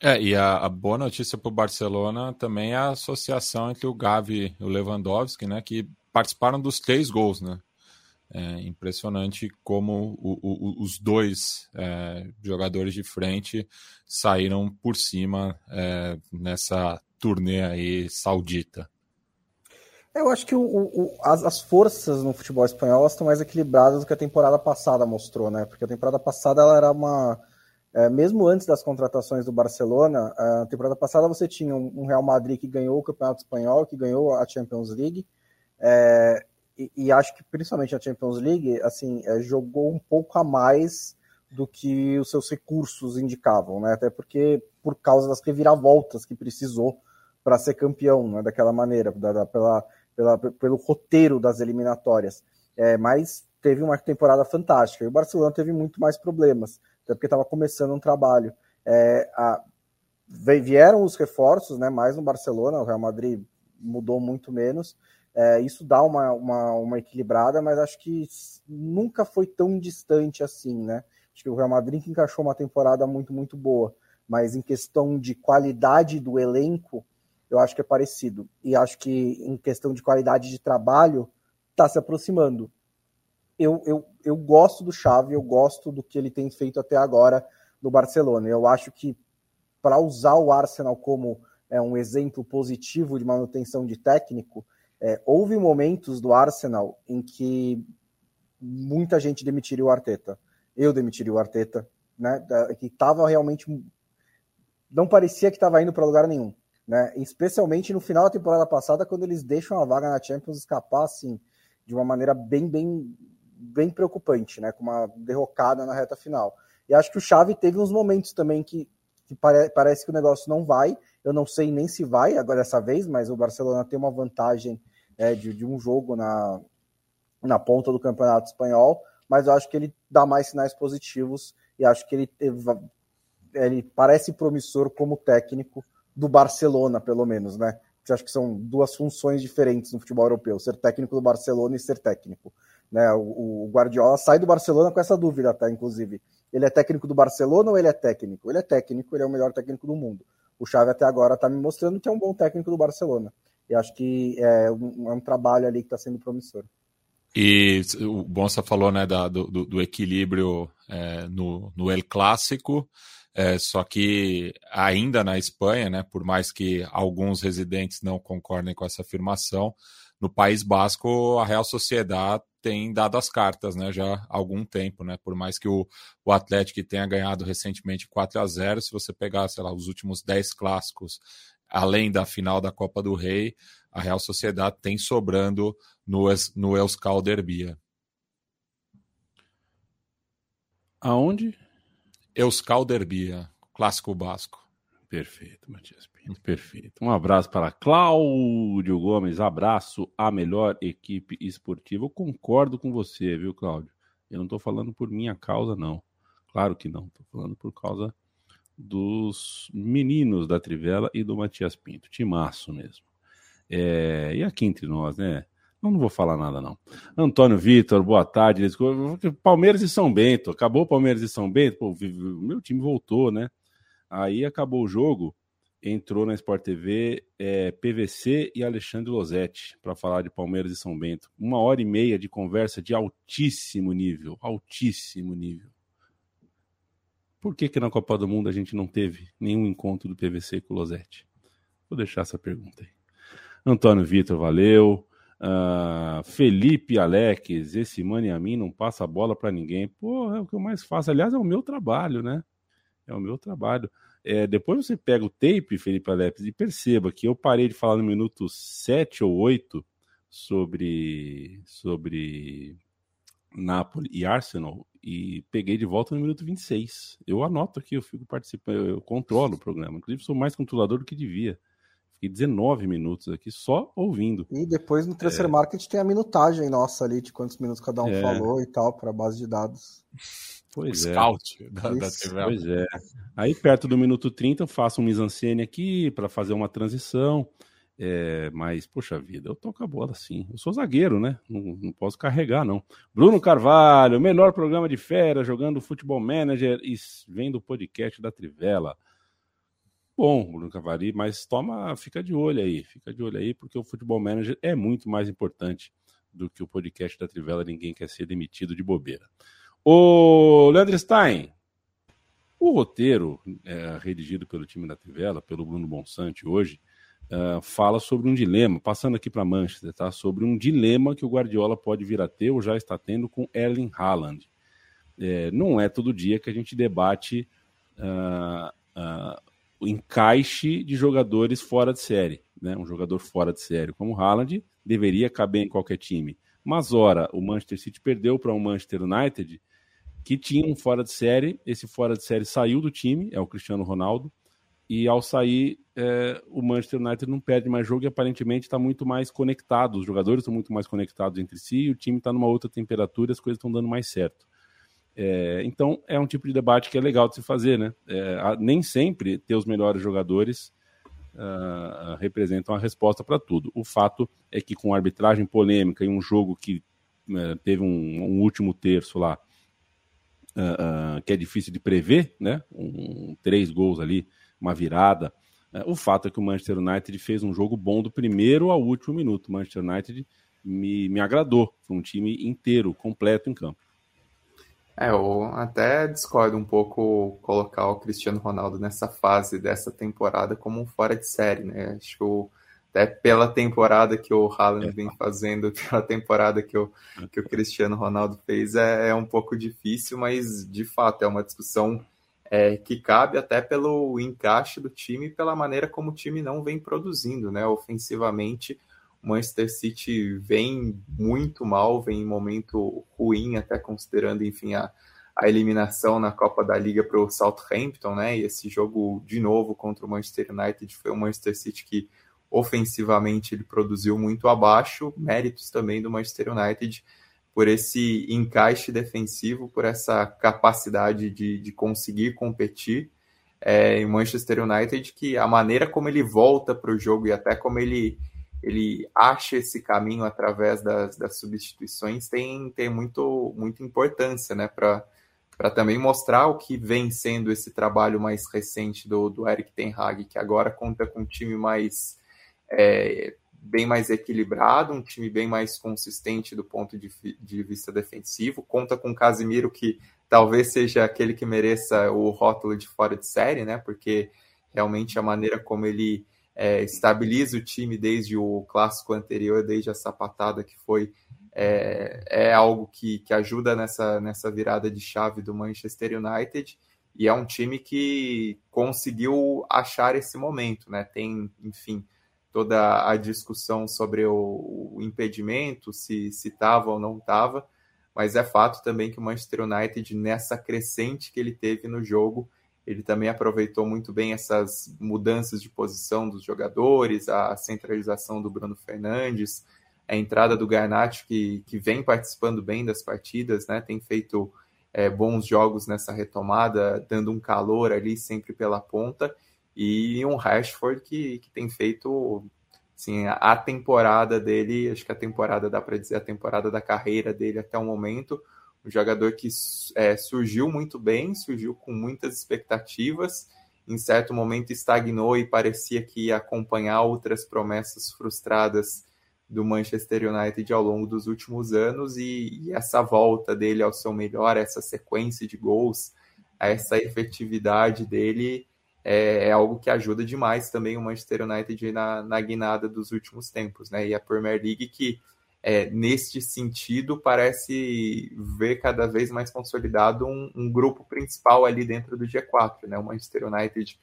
É, e a, a boa notícia para o Barcelona também é a associação entre o Gavi e o Lewandowski, né? Que participaram dos três gols, né? É impressionante como o, o, os dois é, jogadores de frente saíram por cima é, nessa turnê aí saudita. Eu acho que o, o, as, as, forças no futebol espanhol estão mais equilibradas do que a temporada passada mostrou, né? Porque a temporada passada ela era uma. É, mesmo antes das contratações do Barcelona, a temporada passada você tinha um, Real Madrid que ganhou o Campeonato Espanhol, que ganhou a Champions League, é, e, e, acho que principalmente a Champions League, assim, é, jogou um pouco a mais do que os seus recursos indicavam, né? Até porque por causa das reviravoltas que precisou para ser campeão, né? Daquela maneira, da, da, pela pela, pelo roteiro das eliminatórias. É, mas teve uma temporada fantástica. E o Barcelona teve muito mais problemas, até porque estava começando um trabalho. É, a, vieram os reforços, né, mais no Barcelona, o Real Madrid mudou muito menos. É, isso dá uma, uma, uma, equilibrada, mas acho que nunca foi tão distante assim, né? Acho que o Real Madrid encaixou uma temporada muito, muito boa, mas em questão de qualidade do elenco, eu acho que é parecido. E acho que em questão de qualidade de trabalho, está se aproximando. Eu, eu, eu gosto do Xavi, eu gosto do que ele tem feito até agora no Barcelona. Eu acho que para usar o Arsenal como é, um exemplo positivo de manutenção de técnico, é, houve momentos do Arsenal em que muita gente demitiria o Arteta. Eu demitiria o Arteta, né? Que estava realmente. Não parecia que estava indo para lugar nenhum né? Especialmente no final da temporada passada, quando eles deixam a vaga na Champions escapar assim de uma maneira bem, bem, bem preocupante, né? Com uma derrocada na reta final. E acho que o Xavi teve uns momentos também que, que pare, parece que o negócio não vai. Eu não sei nem se vai agora dessa vez, mas o Barcelona tem uma vantagem é, de, de um jogo na, na ponta do campeonato espanhol. Mas eu acho que ele dá mais sinais positivos e acho que ele, ele parece promissor como técnico do Barcelona, pelo menos, né? Eu acho que são duas funções diferentes no futebol europeu, ser técnico do Barcelona e ser técnico. Né? O, o Guardiola sai do Barcelona com essa dúvida, até, inclusive. Ele é técnico do Barcelona ou ele é técnico? Ele é técnico, ele é o melhor técnico do mundo. O Xavi até agora está me mostrando que é um bom técnico do Barcelona. E acho que é um, é um trabalho ali que está sendo promissor. E o Bonsa falou né, da, do, do, equilíbrio é, no, no El Clássico. É, só que ainda na Espanha, né, por mais que alguns residentes não concordem com essa afirmação, no País Basco a Real Sociedade tem dado as cartas, né, já há algum tempo, né, por mais que o, o Atlético tenha ganhado recentemente 4 a 0, se você pegar, sei lá, os últimos 10 clássicos, além da final da Copa do Rei, a Real Sociedade tem sobrando no, no Euskal Derbia. Aonde? Euskal Derbia, clássico basco. Perfeito, Matias Pinto, perfeito. Um abraço para Cláudio Gomes, abraço à melhor equipe esportiva. Eu concordo com você, viu, Cláudio? Eu não estou falando por minha causa, não. Claro que não, estou falando por causa dos meninos da Trivela e do Matias Pinto. Timaço mesmo. É, e aqui entre nós, né? Eu não vou falar nada, não. Antônio Vitor, boa tarde. Palmeiras e São Bento. Acabou Palmeiras e São Bento. Pô, meu time voltou, né? Aí acabou o jogo. Entrou na Sport TV é, PVC e Alexandre Losetti para falar de Palmeiras e São Bento. Uma hora e meia de conversa de altíssimo nível. Altíssimo nível. Por que, que na Copa do Mundo a gente não teve nenhum encontro do PVC com o Losetti? Vou deixar essa pergunta aí. Antônio Vitor, valeu. Uh, Felipe Alex, esse mano e a mim não passa bola para ninguém. Pô, é o que eu mais faço. Aliás, é o meu trabalho, né? É o meu trabalho. É, depois você pega o tape, Felipe Alepes, e perceba que eu parei de falar no minuto 7 ou 8 sobre, sobre Napoli e Arsenal e peguei de volta no minuto 26. Eu anoto aqui, eu fico participando, eu controlo o programa. Inclusive, sou mais controlador do que devia. Fiquei 19 minutos aqui só ouvindo. E depois no Transfer é... Market tem a minutagem nossa ali de quantos minutos cada um é... falou e tal, para base de dados. Pois o é. Scout da, da TV. Pois é. Aí perto do minuto 30 eu faço um mise-en-scène aqui para fazer uma transição. É, mas, poxa vida, eu toco a bola sim. Eu sou zagueiro, né? Não, não, posso carregar, não. Bruno Carvalho, melhor programa de férias, jogando futebol manager e vendo o podcast da Trivela. Bom, Bruno Carvalho, mas toma, fica de olho aí, fica de olho aí, porque o futebol manager é muito mais importante do que o podcast da Trivela. Ninguém quer ser demitido de bobeira. O Leandro Stein, o roteiro é, redigido pelo time da Trivela, pelo Bruno Bonsante hoje, uh, fala sobre um dilema, passando aqui para Manchester, tá? Sobre um dilema que o Guardiola pode vir a ter ou já está tendo com Erling Haaland. É, não é todo dia que a gente debate uh, uh, o encaixe de jogadores fora de série. Né? Um jogador fora de série como Haaland deveria caber em qualquer time. Mas, ora, o Manchester City perdeu para o um Manchester United que tinha um fora de série. Esse fora de série saiu do time, é o Cristiano Ronaldo. E ao sair, é, o Manchester United não perde mais jogo e aparentemente está muito mais conectado. Os jogadores estão muito mais conectados entre si o time está numa outra temperatura as coisas estão dando mais certo. É, então é um tipo de debate que é legal de se fazer, né? É, nem sempre ter os melhores jogadores uh, representam a resposta para tudo. O fato é que com arbitragem polêmica e um jogo que uh, teve um, um, último terço lá uh, que é difícil de prever, né? Um, três gols ali uma virada. É, o fato é que o Manchester United fez um jogo bom do primeiro ao último minuto. O Manchester United me, me agradou. Foi um time inteiro, completo em campo. É, eu até discordo um pouco colocar o Cristiano Ronaldo nessa fase dessa temporada como um fora de série, né? Acho que o, até pela temporada que o Haaland é. vem fazendo, pela temporada que o, que o Cristiano Ronaldo fez, é, é um pouco difícil, mas de fato é uma discussão é, que cabe até pelo encaixe do time e pela maneira como o time não vem produzindo, né? Ofensivamente, Manchester City vem muito mal, vem em momento ruim, até considerando, enfim, a, a eliminação na Copa da Liga para o Southampton, né? E esse jogo de novo contra o Manchester United foi o Manchester City que ofensivamente ele produziu muito abaixo, méritos também do Manchester United por esse encaixe defensivo, por essa capacidade de, de conseguir competir é, em Manchester United, que a maneira como ele volta para o jogo e até como ele, ele acha esse caminho através das, das substituições tem, tem muito, muita importância né, para também mostrar o que vem sendo esse trabalho mais recente do, do Eric Ten Hag, que agora conta com um time mais é, bem mais equilibrado, um time bem mais consistente do ponto de, de vista defensivo. Conta com o Casimiro, que talvez seja aquele que mereça o rótulo de fora de série, né? Porque realmente a maneira como ele é, estabiliza o time desde o clássico anterior, desde a sapatada que foi, é, é algo que, que ajuda nessa, nessa virada de chave do Manchester United. E é um time que conseguiu achar esse momento, né? Tem, enfim, toda a discussão sobre o, impedimento, se estava ou não estava, mas é fato também que o Manchester United, nessa crescente que ele teve no jogo, ele também aproveitou muito bem essas mudanças de posição dos jogadores, a centralização do Bruno Fernandes, a entrada do Garnacho, que, que vem participando bem das partidas, né? tem feito é, bons jogos nessa retomada, dando um calor ali sempre pela ponta, e um Rashford que, que tem feito assim, a temporada dele, acho que a temporada dá para dizer a temporada da carreira dele até o momento, um jogador que é, surgiu muito bem, surgiu com muitas expectativas, em certo momento estagnou e parecia que ia acompanhar outras promessas frustradas do Manchester United ao longo dos últimos anos e, e essa volta dele ao seu melhor, essa sequência de gols, essa efetividade dele é, é, algo que ajuda demais também o Manchester United na, na guinada dos últimos tempos, né? E a Premier League que, é, neste sentido, parece ver cada vez mais consolidado um, um, grupo principal ali dentro do G4, né? O Manchester United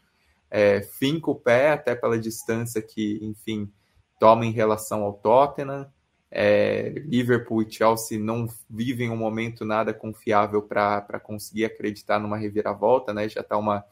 é, finca o pé, até pela distância que, enfim, toma em relação ao Tottenham. É, Liverpool e Chelsea não vivem um momento nada confiável para conseguir acreditar numa reviravolta, né? Já está uma,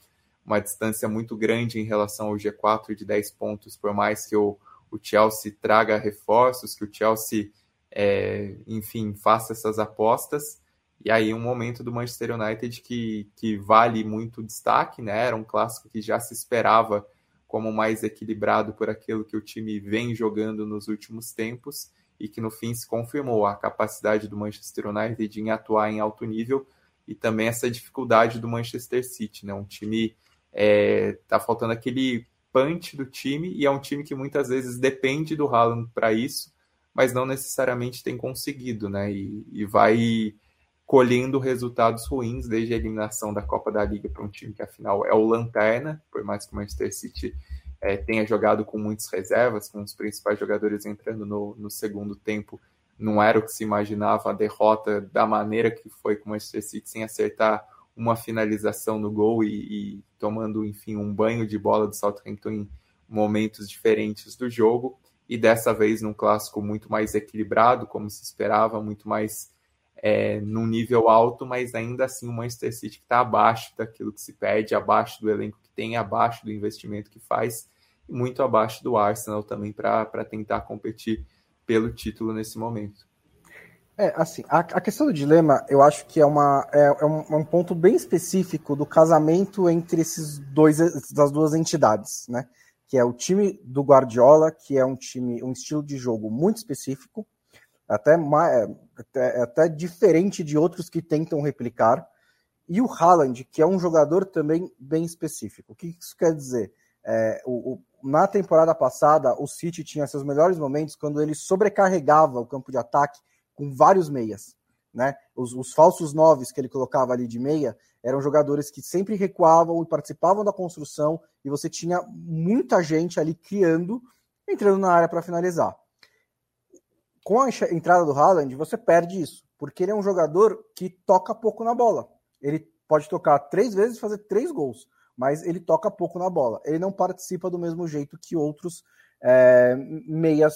uma distância muito grande em relação ao G4 de 10 pontos, por mais que o, o Chelsea traga reforços, que o Chelsea, é, enfim, faça essas apostas. E aí um momento do Manchester United que, que vale muito destaque, né? Era um clássico que já se esperava como mais equilibrado por aquilo que o time vem jogando nos últimos tempos e que no fim se confirmou a capacidade do Manchester United em atuar em alto nível e também essa dificuldade do Manchester City, né? Um time é, tá faltando aquele punch do time e é um time que muitas vezes depende do Haaland para isso, mas não necessariamente tem conseguido, né? E, e vai colhendo resultados ruins desde a eliminação da Copa da Liga para um time que afinal é o lanterna, por mais que o Manchester City é, tenha jogado com muitas reservas, com os principais jogadores entrando no, no, segundo tempo, não era o que se imaginava a derrota da maneira que foi com o Manchester City, sem acertar uma finalização no gol e, e tomando, enfim, um banho de bola do Southampton em momentos diferentes do jogo, e dessa vez num clássico muito mais equilibrado, como se esperava, muito mais é, num nível alto, mas ainda assim o Manchester City que está abaixo daquilo que se pede, abaixo do elenco que tem, abaixo do investimento que faz, e muito abaixo do Arsenal também para tentar competir pelo título nesse momento. É, assim, a, a, questão do dilema, eu acho que é, uma, é, é, um, é um, ponto bem específico do casamento entre esses dois, essas duas entidades, né? Que é o time do Guardiola, que é um time, um estilo de jogo muito específico, até, mais, até, até diferente de outros que tentam replicar, e o Haaland, que é um jogador também bem específico. O que isso quer dizer? É, o, o, na temporada passada, o City tinha seus melhores momentos quando ele sobrecarregava o campo de ataque com vários meias. Né? Os, os, falsos noves que ele colocava ali de meia eram jogadores que sempre recuavam e participavam da construção, e você tinha muita gente ali criando, entrando na área para finalizar com a entrada do Haaland, você perde isso, porque ele é um jogador que toca pouco na bola. Ele pode tocar três vezes e fazer três gols, mas ele toca pouco na bola. Ele não participa do mesmo jeito que outros é, meias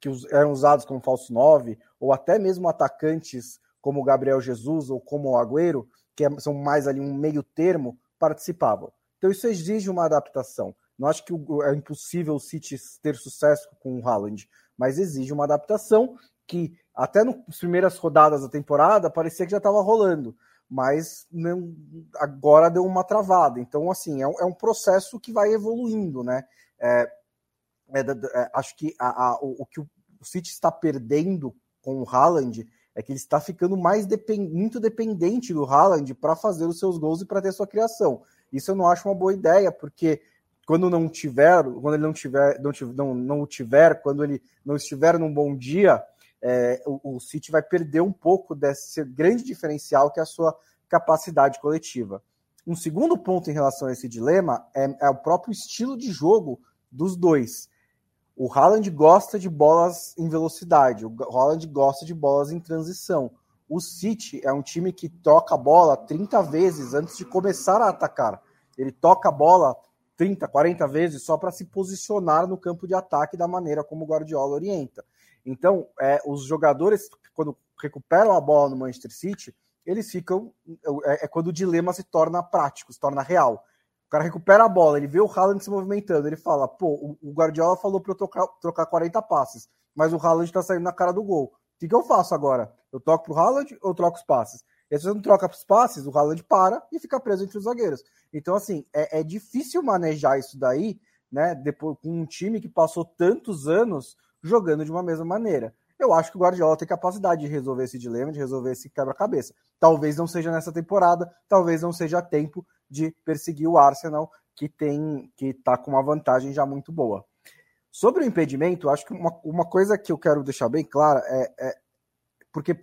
que eram usados como falso nove, ou até mesmo atacantes como o Gabriel Jesus ou como o Agüero, que é, são mais ali um meio termo, participavam. Então isso exige uma adaptação. Não acho que é impossível o City ter sucesso com o Haaland, mas exige uma adaptação que até nas primeiras rodadas da temporada parecia que já estava rolando, mas não, agora deu uma travada. Então, assim, é um, é um processo que vai evoluindo, né? É, acho que a, a, o, o, que o City está perdendo com o Haaland é que ele está ficando mais depend, muito dependente do Haaland para fazer os seus gols e para ter sua criação. Isso eu não acho uma boa ideia, porque quando não tiver, quando ele não tiver, não, não, não tiver, quando ele não estiver num bom dia, é, o, o City vai perder um pouco desse grande diferencial que é a sua capacidade coletiva. Um segundo ponto em relação a esse dilema é, é o próprio estilo de jogo dos dois. O Haaland gosta de bolas em velocidade, o Haaland gosta de bolas em transição. O City é um time que troca a bola 30 vezes antes de começar a atacar. Ele toca a bola 30, 40 vezes só para se posicionar no campo de ataque da maneira como o Guardiola orienta. Então, é, os jogadores, quando recuperam a bola no Manchester City, eles ficam. É, é, quando o dilema se torna prático, se torna real. O cara recupera a bola, ele vê o Haaland se movimentando, ele fala: pô, o, Guardiola falou para eu trocar, trocar 40 passes, mas o Haaland está saindo na cara do gol. O que, que eu faço agora? Eu toco pro Haaland ou troco os passes? E se você não troca os passes, o Haaland para e fica preso entre os zagueiros. Então, assim, é, é difícil manejar isso daí, né? Depois com um time que passou tantos anos jogando de uma mesma maneira. Eu acho que o Guardiola tem capacidade de resolver esse dilema, de resolver esse quebra-cabeça. Talvez não seja nessa temporada, talvez não seja tempo de perseguir o Arsenal, que tem que está com uma vantagem já muito boa. Sobre o impedimento, acho que uma, uma coisa que eu quero deixar bem clara é, é porque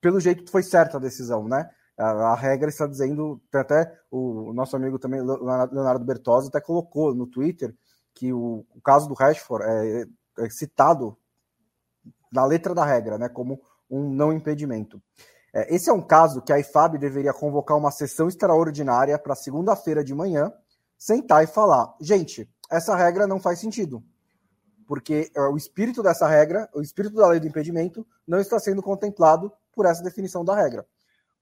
pelo jeito foi certa a decisão, né? A, a regra está dizendo, até o nosso amigo também, Leonardo Bertozzi, até colocou no Twitter que o, o caso do Rashford é, é, citado na letra da regra, né, como um não impedimento. É, esse é um caso que a IFAB deveria convocar uma sessão extraordinária para segunda-feira de manhã, sentar e falar: gente, essa regra não faz sentido. Porque é, o espírito dessa regra, o espírito da lei do impedimento, não está sendo contemplado por essa definição da regra.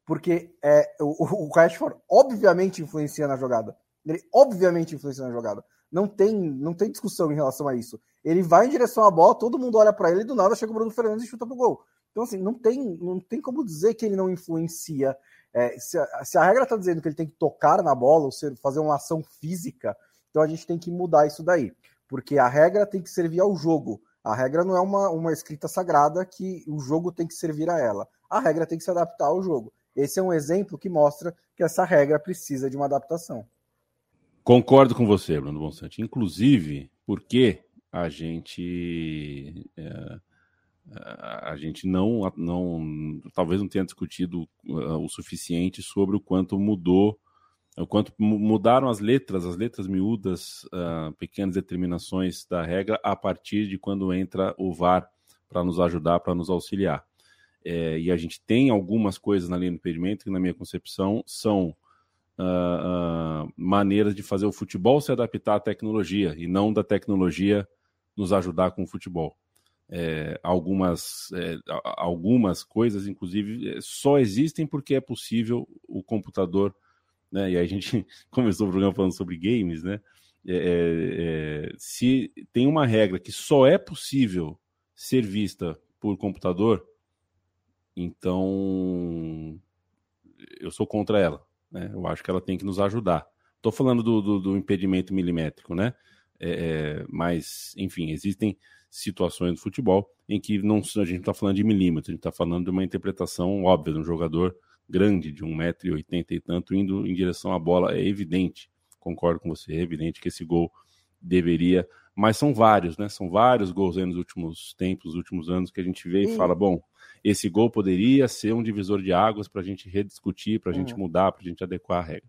Porque é, o, o Rashford obviamente influencia na jogada. Ele obviamente influencia na jogada. Não tem, não tem discussão em relação a isso. Ele vai em direção à bola, todo mundo olha para ele e do nada chega o Bruno Fernandes e chuta pro gol. Então, assim, não tem, não tem como dizer que ele não influencia. É, se, a, se, a, regra está dizendo que ele tem que tocar na bola, ou ser, fazer uma ação física, então a gente tem que mudar isso daí. Porque a regra tem que servir ao jogo. A regra não é uma, uma escrita sagrada que o jogo tem que servir a ela. A regra tem que se adaptar ao jogo. Esse é um exemplo que mostra que essa regra precisa de uma adaptação. Concordo com você, Bruno Bonsante. Inclusive, porque a gente. É a gente não, não talvez não tenha discutido uh, o suficiente sobre o quanto mudou, o quanto mudaram as letras, as letras miúdas, uh, pequenas determinações da regra a partir de quando entra o VAR para nos ajudar, para nos auxiliar. É, e a gente tem algumas coisas na linha do impedimento que, na minha concepção, são uh, maneiras de fazer o futebol se adaptar à tecnologia e não da tecnologia nos ajudar com o futebol é, algumas, é, algumas coisas, inclusive, é, só existem porque é possível o computador. Né? E a gente começou o programa falando sobre games, né? É, é, é, se tem uma regra que só é possível ser vista por computador, então eu sou contra ela. Né? Eu acho que ela tem que nos ajudar. Estou falando do, do, do, impedimento milimétrico, né? Mas, enfim, existem situações do futebol em que não, a gente não está falando de milímetros, a gente está falando de uma interpretação óbvia de um jogador grande, de 1,80m e tanto, indo em direção à bola. É evidente, concordo com você, é evidente que esse gol deveria. Mas são vários, né? São vários gols aí nos últimos tempos, nos últimos anos, que a gente vê e fala: bom, esse gol poderia ser um divisor de águas para a gente rediscutir, para a gente mudar, para a gente adequar a regra.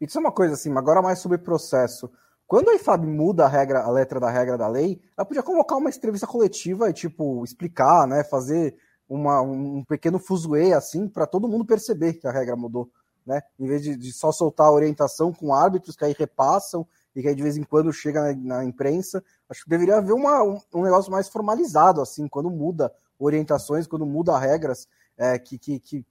Isso é uma coisa assim, agora mais sobre processo. Quando a IFAB muda a regra, a letra da regra da lei, ela podia convocar uma entrevista coletiva e, tipo, explicar, né? Fazer uma, um pequeno fuzuê, assim, para todo mundo perceber que a regra mudou, né? Em vez de, de, só soltar a orientação com árbitros que aí repassam e que aí de vez em quando chega na, na imprensa. Acho que deveria haver uma, um, um, negócio mais formalizado, assim, quando muda orientações, quando muda regras, é, que, que, que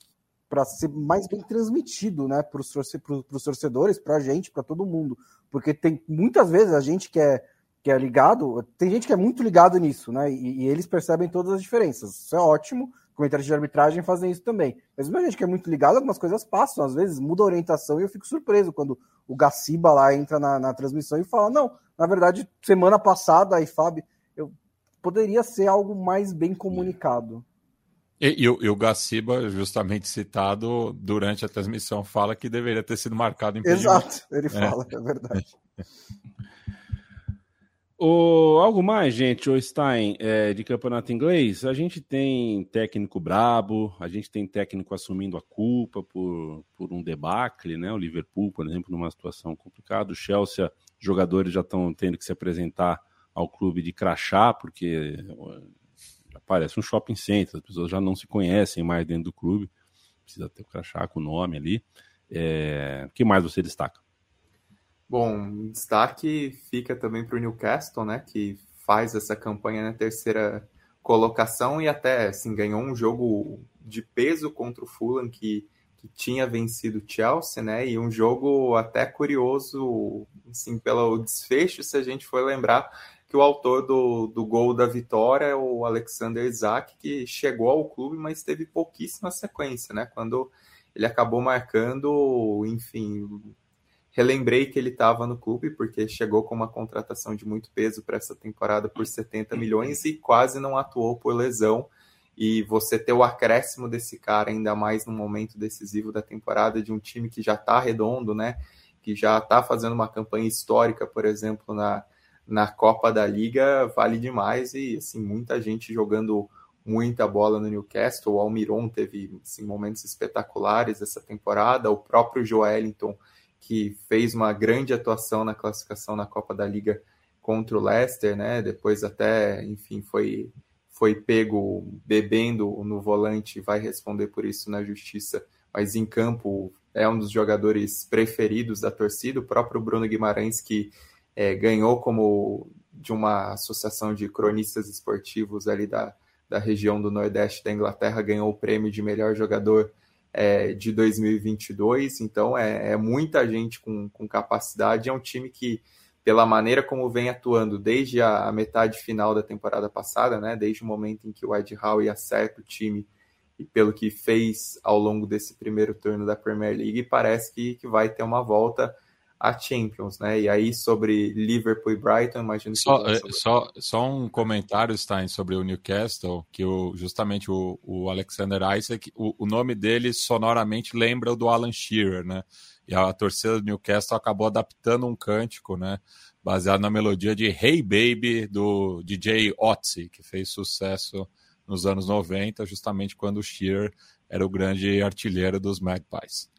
para ser mais bem transmitido, né, para os torcedores, para a gente, para todo mundo. Porque tem muitas vezes a gente que é, que é ligado, tem gente que é muito ligado nisso, né? E, e eles percebem todas as diferenças. Isso é ótimo. Comentários de arbitragem fazem isso também. Mas muita gente que é muito ligado, algumas coisas passam, às vezes muda a orientação e eu fico surpreso quando o Gaciba lá entra na, na transmissão e fala: não, na verdade, semana passada a IFAB eu, poderia ser algo mais bem comunicado. E, e, e, o Gaciba, justamente citado durante a transmissão, fala que deveria ter sido marcado em Exato, ele é. fala, é verdade. o, algo mais, gente, o Stein, é, de campeonato inglês, a gente tem técnico brabo, a gente tem técnico assumindo a culpa por, por um debacle, né? O Liverpool, por exemplo, numa situação complicada. O Chelsea, jogadores já estão tendo que se apresentar ao clube de crachá, porque parece um shopping center, as pessoas já não se conhecem mais dentro do clube, precisa ter o crachá com o nome ali. É... O que mais você destaca? Bom, destaque fica também para o Newcastle, né, que faz essa campanha na terceira colocação e até assim, ganhou um jogo de peso contra o Fulham que, que tinha vencido o Chelsea, né? E um jogo até curioso, assim, pelo desfecho, se a gente for lembrar, que o autor do, do gol da vitória é o Alexander Isaac, que chegou ao clube, mas teve pouquíssima sequência, né? Quando ele acabou marcando, enfim, relembrei que ele estava no clube, porque chegou com uma contratação de muito peso para essa temporada por 70 milhões e quase não atuou por lesão. E você ter o acréscimo desse cara, ainda mais no momento decisivo da temporada, de um time que já está redondo, né? Que já está fazendo uma campanha histórica, por exemplo, na, na Copa da Liga vale demais e assim muita gente jogando muita bola no Newcastle. O Almiron teve assim, momentos espetaculares essa temporada. O próprio Joelinton, que fez uma grande atuação na classificação na Copa da Liga contra o Leicester, né? Depois até, enfim, foi foi pego bebendo no volante, vai responder por isso na justiça, mas em campo é um dos jogadores preferidos da torcida, o próprio Bruno Guimarães, que é, ganhou como de uma associação de cronistas esportivos ali da, da região do Nordeste da Inglaterra, ganhou o prêmio de melhor jogador é, de 2022. Então, é, é, muita gente com, com capacidade. É um time que, pela maneira como vem atuando desde a, a metade final da temporada passada, né, desde o momento em que o Ed Howe acerta o time e pelo que fez ao longo desse primeiro turno da Premier League, parece que, que vai ter uma volta a Champions, né? E aí sobre Liverpool e Brighton, imagino que só, é, só, só um comentário Stein sobre o Newcastle, que o, justamente o, o Alexander Isaac, o, o, nome dele sonoramente lembra o do Alan Shearer, né? E a torcida do Newcastle acabou adaptando um cântico, né? Baseado na melodia de Hey Baby do DJ Otzi, que fez sucesso nos anos 90, justamente quando o Shearer era o grande artilheiro dos Magpies.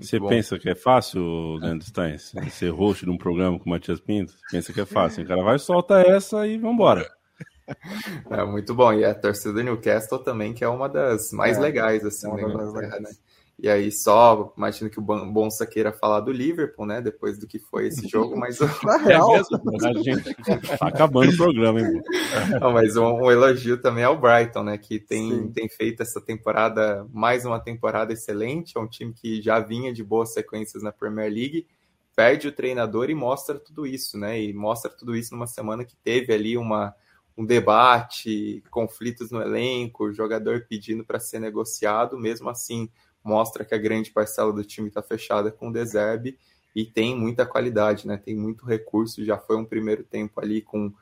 Você bom. pensa que é fácil, Leandro Stein, ser host de um programa com o Matias Pinto? Você pensa que é fácil. O cara vai, solta essa e vambora. É muito bom. E a torcida do Newcastle também, que é uma das mais é, legais, assim, é da Inglaterra, né? E aí só, imagino que o Bonsa queira falar do Liverpool, né? Depois do que foi esse jogo, mas... Na real... É mesmo, a gente tá acabando o programa, hein? Não, mas um, um, elogio também ao Brighton, né? Que tem, tem feito essa temporada, mais uma temporada excelente. É um time que já vinha de boas sequências na Premier League, perde o treinador e mostra tudo isso, né? E mostra tudo isso numa semana que teve ali uma um debate, conflitos no elenco, jogador pedindo para ser negociado, mesmo assim mostra que a grande parcela do time está fechada com o Deserbe e tem muita qualidade, né? Tem muito recurso. Já foi um primeiro tempo ali com,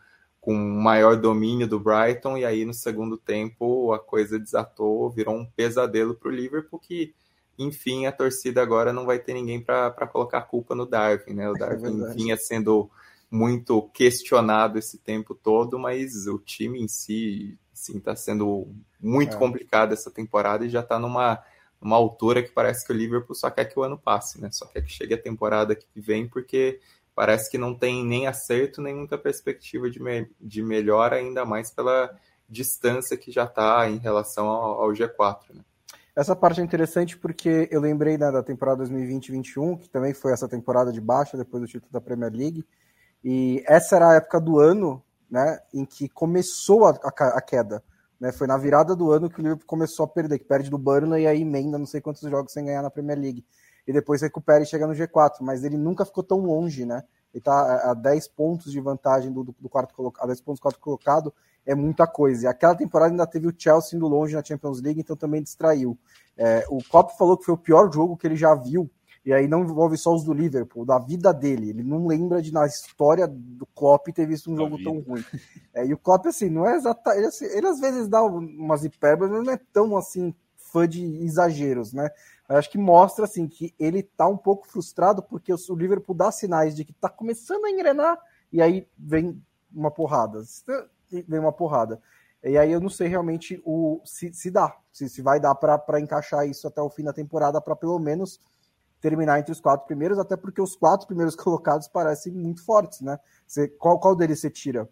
com maior domínio do Brighton, e aí no segundo tempo a coisa desatou, virou um pesadelo para o Liverpool que. Enfim, a torcida agora não vai ter ninguém para colocar a culpa no Darwin, né? O é Darwin é vinha sendo muito questionado esse tempo todo, mas o time em si está sendo muito é. complicado essa temporada e já está numa uma altura que parece que o Liverpool só quer que o ano passe, né? Só quer que chegue a temporada que vem, porque parece que não tem nem acerto, nem muita perspectiva de, me de melhora, ainda mais pela distância que já está em relação ao, ao, G4, né? Essa parte é interessante porque eu lembrei né, da temporada 2020-21, que também foi essa temporada de baixa depois do título da Premier League, e essa era a época do ano né, em que começou a, a, a queda. Né? Foi na virada do ano que o Liverpool começou a perder, que perde do Burnley e aí emenda não sei quantos jogos sem ganhar na Premier League. E depois recupera e chega no G4, mas ele nunca ficou tão longe, né? Ele tá a 10 pontos de vantagem do, do quarto colocado, a 10 pontos do quarto colocado é muita coisa. E aquela temporada ainda teve o Chelsea indo longe na Champions League, então também distraiu. É, o Klopp falou que foi o pior jogo que ele já viu e aí não envolve só os do Liverpool, da vida dele. Ele não lembra de, na história do Klopp, ter visto um jogo vida. tão ruim. É, e o Klopp, assim, não é exatamente. Ele, assim, ele, às vezes dá umas hipérboles, mas não é tão, assim, fã de exageros, né? Eu acho que mostra, assim, que ele tá um pouco frustrado porque o Liverpool dá sinais de que tá começando a engrenar e aí vem uma porrada. Vem uma porrada. E aí eu não sei realmente o se, se dá, se, se vai dar para encaixar isso até o fim da temporada para pelo menos terminar entre os quatro primeiros, até porque os quatro primeiros colocados parecem muito fortes, né? Você, qual, qual deles você tira?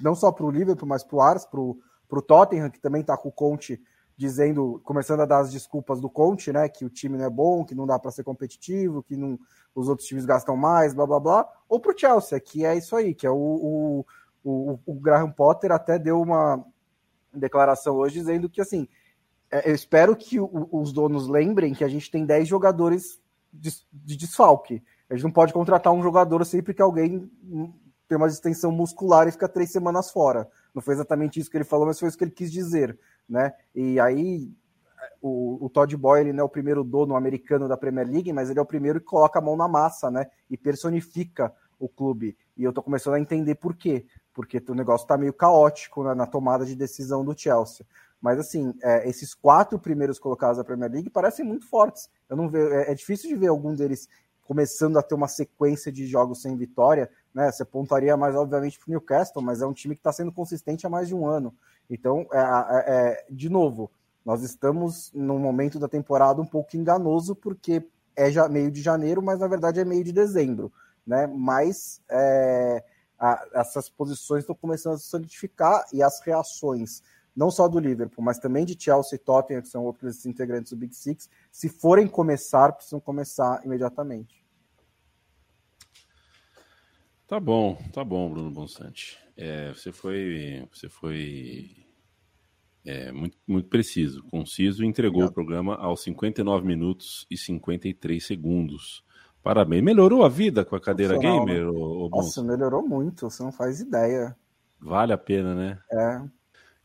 Não só para o Liverpool, mas para o Ars, para o Tottenham, que também está com o Conte dizendo, começando a dar as desculpas do Conte, né? Que o time não é bom, que não dá para ser competitivo, que não, os outros times gastam mais, blá blá blá. Ou para o Chelsea, que é isso aí, que é o, o, o, o Graham Potter até deu uma declaração hoje dizendo que assim é, eu espero que os donos lembrem que a gente tem 10 jogadores de, de desfalque. A gente não pode contratar um jogador sempre que alguém tem uma distensão muscular e fica três semanas fora. Não foi exatamente isso que ele falou, mas foi isso que ele quis dizer, né? E aí o, o Todd Boyle não é o primeiro dono americano da Premier League, mas ele é o primeiro que coloca a mão na massa, né? E personifica o clube. E eu tô começando a entender por quê. Porque o negócio tá meio caótico né, na tomada de decisão do Chelsea. Mas assim, é, esses quatro primeiros colocados da Premier League parecem muito fortes. Eu não vejo, é, é, difícil de ver algum deles começando a ter uma sequência de jogos sem vitória. Né? Você pontuaria mais, obviamente, para o Newcastle, mas é um time que está sendo consistente há mais de um ano. Então, é, é, é, de novo, nós estamos num momento da temporada um pouco enganoso, porque é já meio de janeiro, mas na verdade é meio de dezembro. Né? Mas é, a, essas posições estão começando a se solidificar e as reações não só do Liverpool, mas também de Chelsea e Tottenham, que são outros integrantes do Big Six, se forem começar, precisam começar imediatamente. Tá bom, tá bom, Bruno Bonsante. É, você foi, você foi é, muito, muito preciso, conciso e entregou Obrigado. o programa aos 59 minutos e 53 segundos. Parabéns. Melhorou a vida com a cadeira gamer, ô, ô Nossa, melhorou muito, você não faz ideia. Vale a pena, né? É.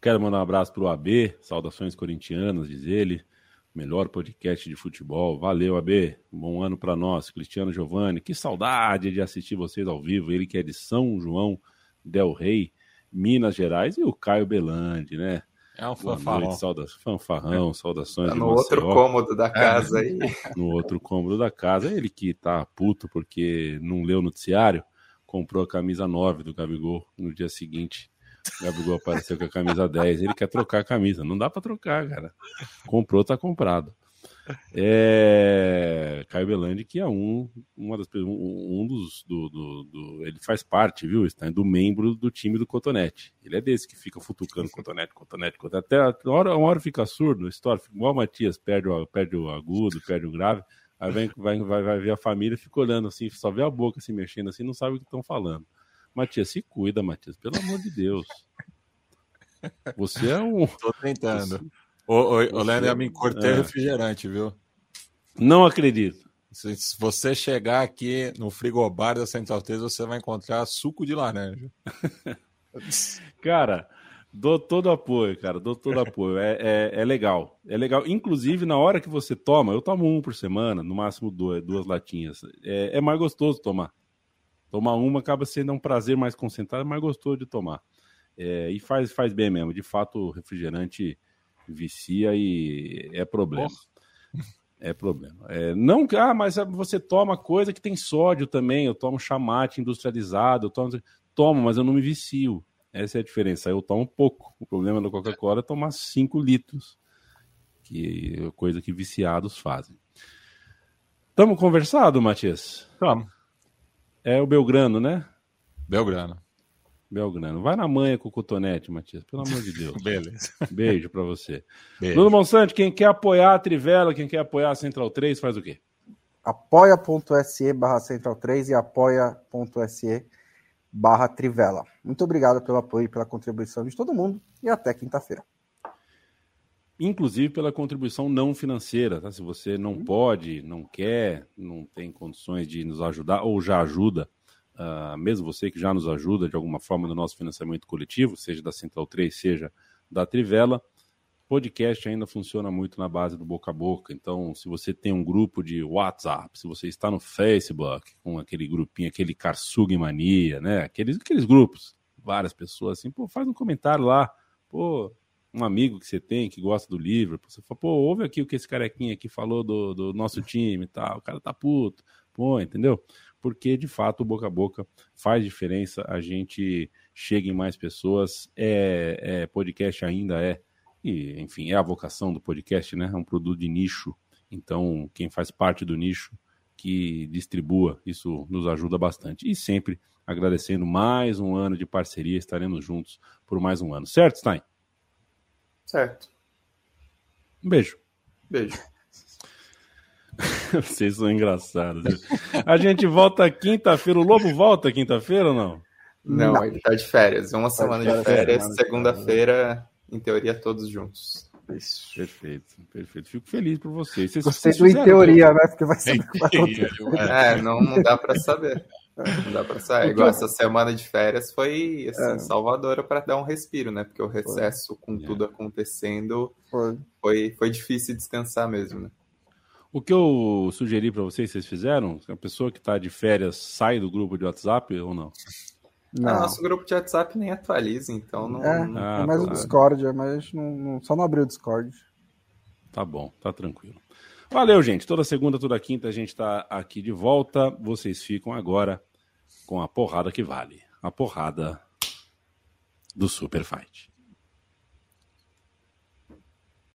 Quero mandar um abraço pro AB, saudações corintianas, diz ele melhor podcast de futebol. Valeu, AB. Bom ano para nós. Cristiano Giovanni, que saudade de assistir vocês ao vivo. Ele que é de São João Del Rey, Minas Gerais, e o Caio Belandi, né? É um fanfarrão. Sauda... Fanfarrão, saudações. Tá no outro cômodo da casa aí. no outro cômodo da casa. Ele que tá puto porque não leu o noticiário, comprou a camisa 9 do Gabigol no dia seguinte Gabigol apareceu com a camisa 10. Ele quer trocar a camisa. Não dá para trocar, cara. Comprou, tá comprado. É... Caio Belandi, que é um, uma das, um, um dos. Do, do, do, ele faz parte, viu? Está do membro do time do Cotonete. Ele é desse que fica futucando Cotonete, Cotonete, Cotonete. Até uma hora, uma hora fica surdo, história, igual o Matias perde o, perde o agudo, perde o grave. Aí vem, vai, vai, vai ver a família, fica olhando assim, só vê a boca se mexendo assim, não sabe o que estão falando. Matias, se cuida, Matias, pelo amor de Deus. Você é um. Tô tentando. Você... Ô, ô, ô Leandro, eu me cortei é. refrigerante, viu? Não acredito. Se, se, você chegar aqui no frigobar da Central 3, você vai encontrar suco de laranja. cara, dou todo apoio, cara, dou todo apoio. É, é, é, legal. É legal. Inclusive, na hora que você toma, eu tomo um por semana, no máximo duas, duas latinhas. É, é mais gostoso tomar. Tomar uma acaba sendo um prazer mais concentrado, mais gostoso de tomar. É, e faz, faz bem mesmo. De fato, o refrigerante vicia e é problema. É problema. É, não, ah, mas você toma coisa que tem sódio também. Eu tomo chamate industrializado, eu tomo, tomo, mas eu não me vicio. Essa é a diferença. Eu tomo pouco. O problema da Coca-Cola é tomar 5 litros, que é coisa que viciados fazem. Estamos conversado, Matias? Estamos. É o Belgrano, né? Belgrano. Belgrano. Vai na manha com o cotonete, Matias, pelo amor de Deus. Beleza. Beijo para você. Beijo. Bruno Monsanto, quem quer apoiar a Trivela, quem quer apoiar a Central 3, faz o quê? apoia.se barra Central 3 e apoia.se barra Trivela. Muito obrigado pelo apoio e pela contribuição de todo mundo e até quinta-feira inclusive pela contribuição não financeira. Tá? Se você não uhum. pode, não quer, não tem condições de nos ajudar ou já ajuda, uh, mesmo você que já nos ajuda de alguma forma no nosso financiamento coletivo, seja da Central 3, seja da Trivela, podcast ainda funciona muito na base do boca a boca. Então, se você tem um grupo de WhatsApp, se você está no Facebook com aquele grupinho, aquele Karsug Mania, né? Aqueles, aqueles grupos, várias pessoas assim, pô, faz um comentário lá, pô, um amigo que você tem que gosta do livro, você fala, pô, ouve aqui o que esse carequinha aqui falou do, do nosso time e tal, o cara tá puto, pô, entendeu? Porque de fato o boca a boca faz diferença, a gente chega em mais pessoas, é, é podcast ainda é, e enfim, é a vocação do podcast, né? É um produto de nicho, então quem faz parte do nicho que distribua, isso nos ajuda bastante. E sempre agradecendo mais um ano de parceria, estaremos juntos por mais um ano. Certo, Stein? Certo. Um beijo. Beijo. Vocês são engraçados. A gente volta quinta-feira. O Lobo volta quinta-feira ou não? Não, não, ele tá de férias. Uma tá semana de férias. Segunda-feira, em teoria, todos juntos. Isso. Perfeito, perfeito. Fico feliz por vocês. Vocês, Gostei do em teoria, né? Porque vai ser. É, não, não dá para saber. Não dá pra sair. Igual essa semana de férias foi assim, é. salvadora para dar um respiro, né? Porque o recesso, com é. tudo acontecendo, foi. foi, foi difícil descansar mesmo, né? O que eu sugeri para vocês, vocês fizeram? A pessoa que está de férias sai do grupo de WhatsApp ou não? Não. Ah, nosso grupo de WhatsApp nem atualiza, então não. É, ah, é mais tá. o Discord, é, mas não, não, só não abriu o Discord. Tá bom, tá tranquilo. Valeu, gente. Toda segunda, toda quinta a gente está aqui de volta. Vocês ficam agora com a porrada que vale. A porrada do Super Fight.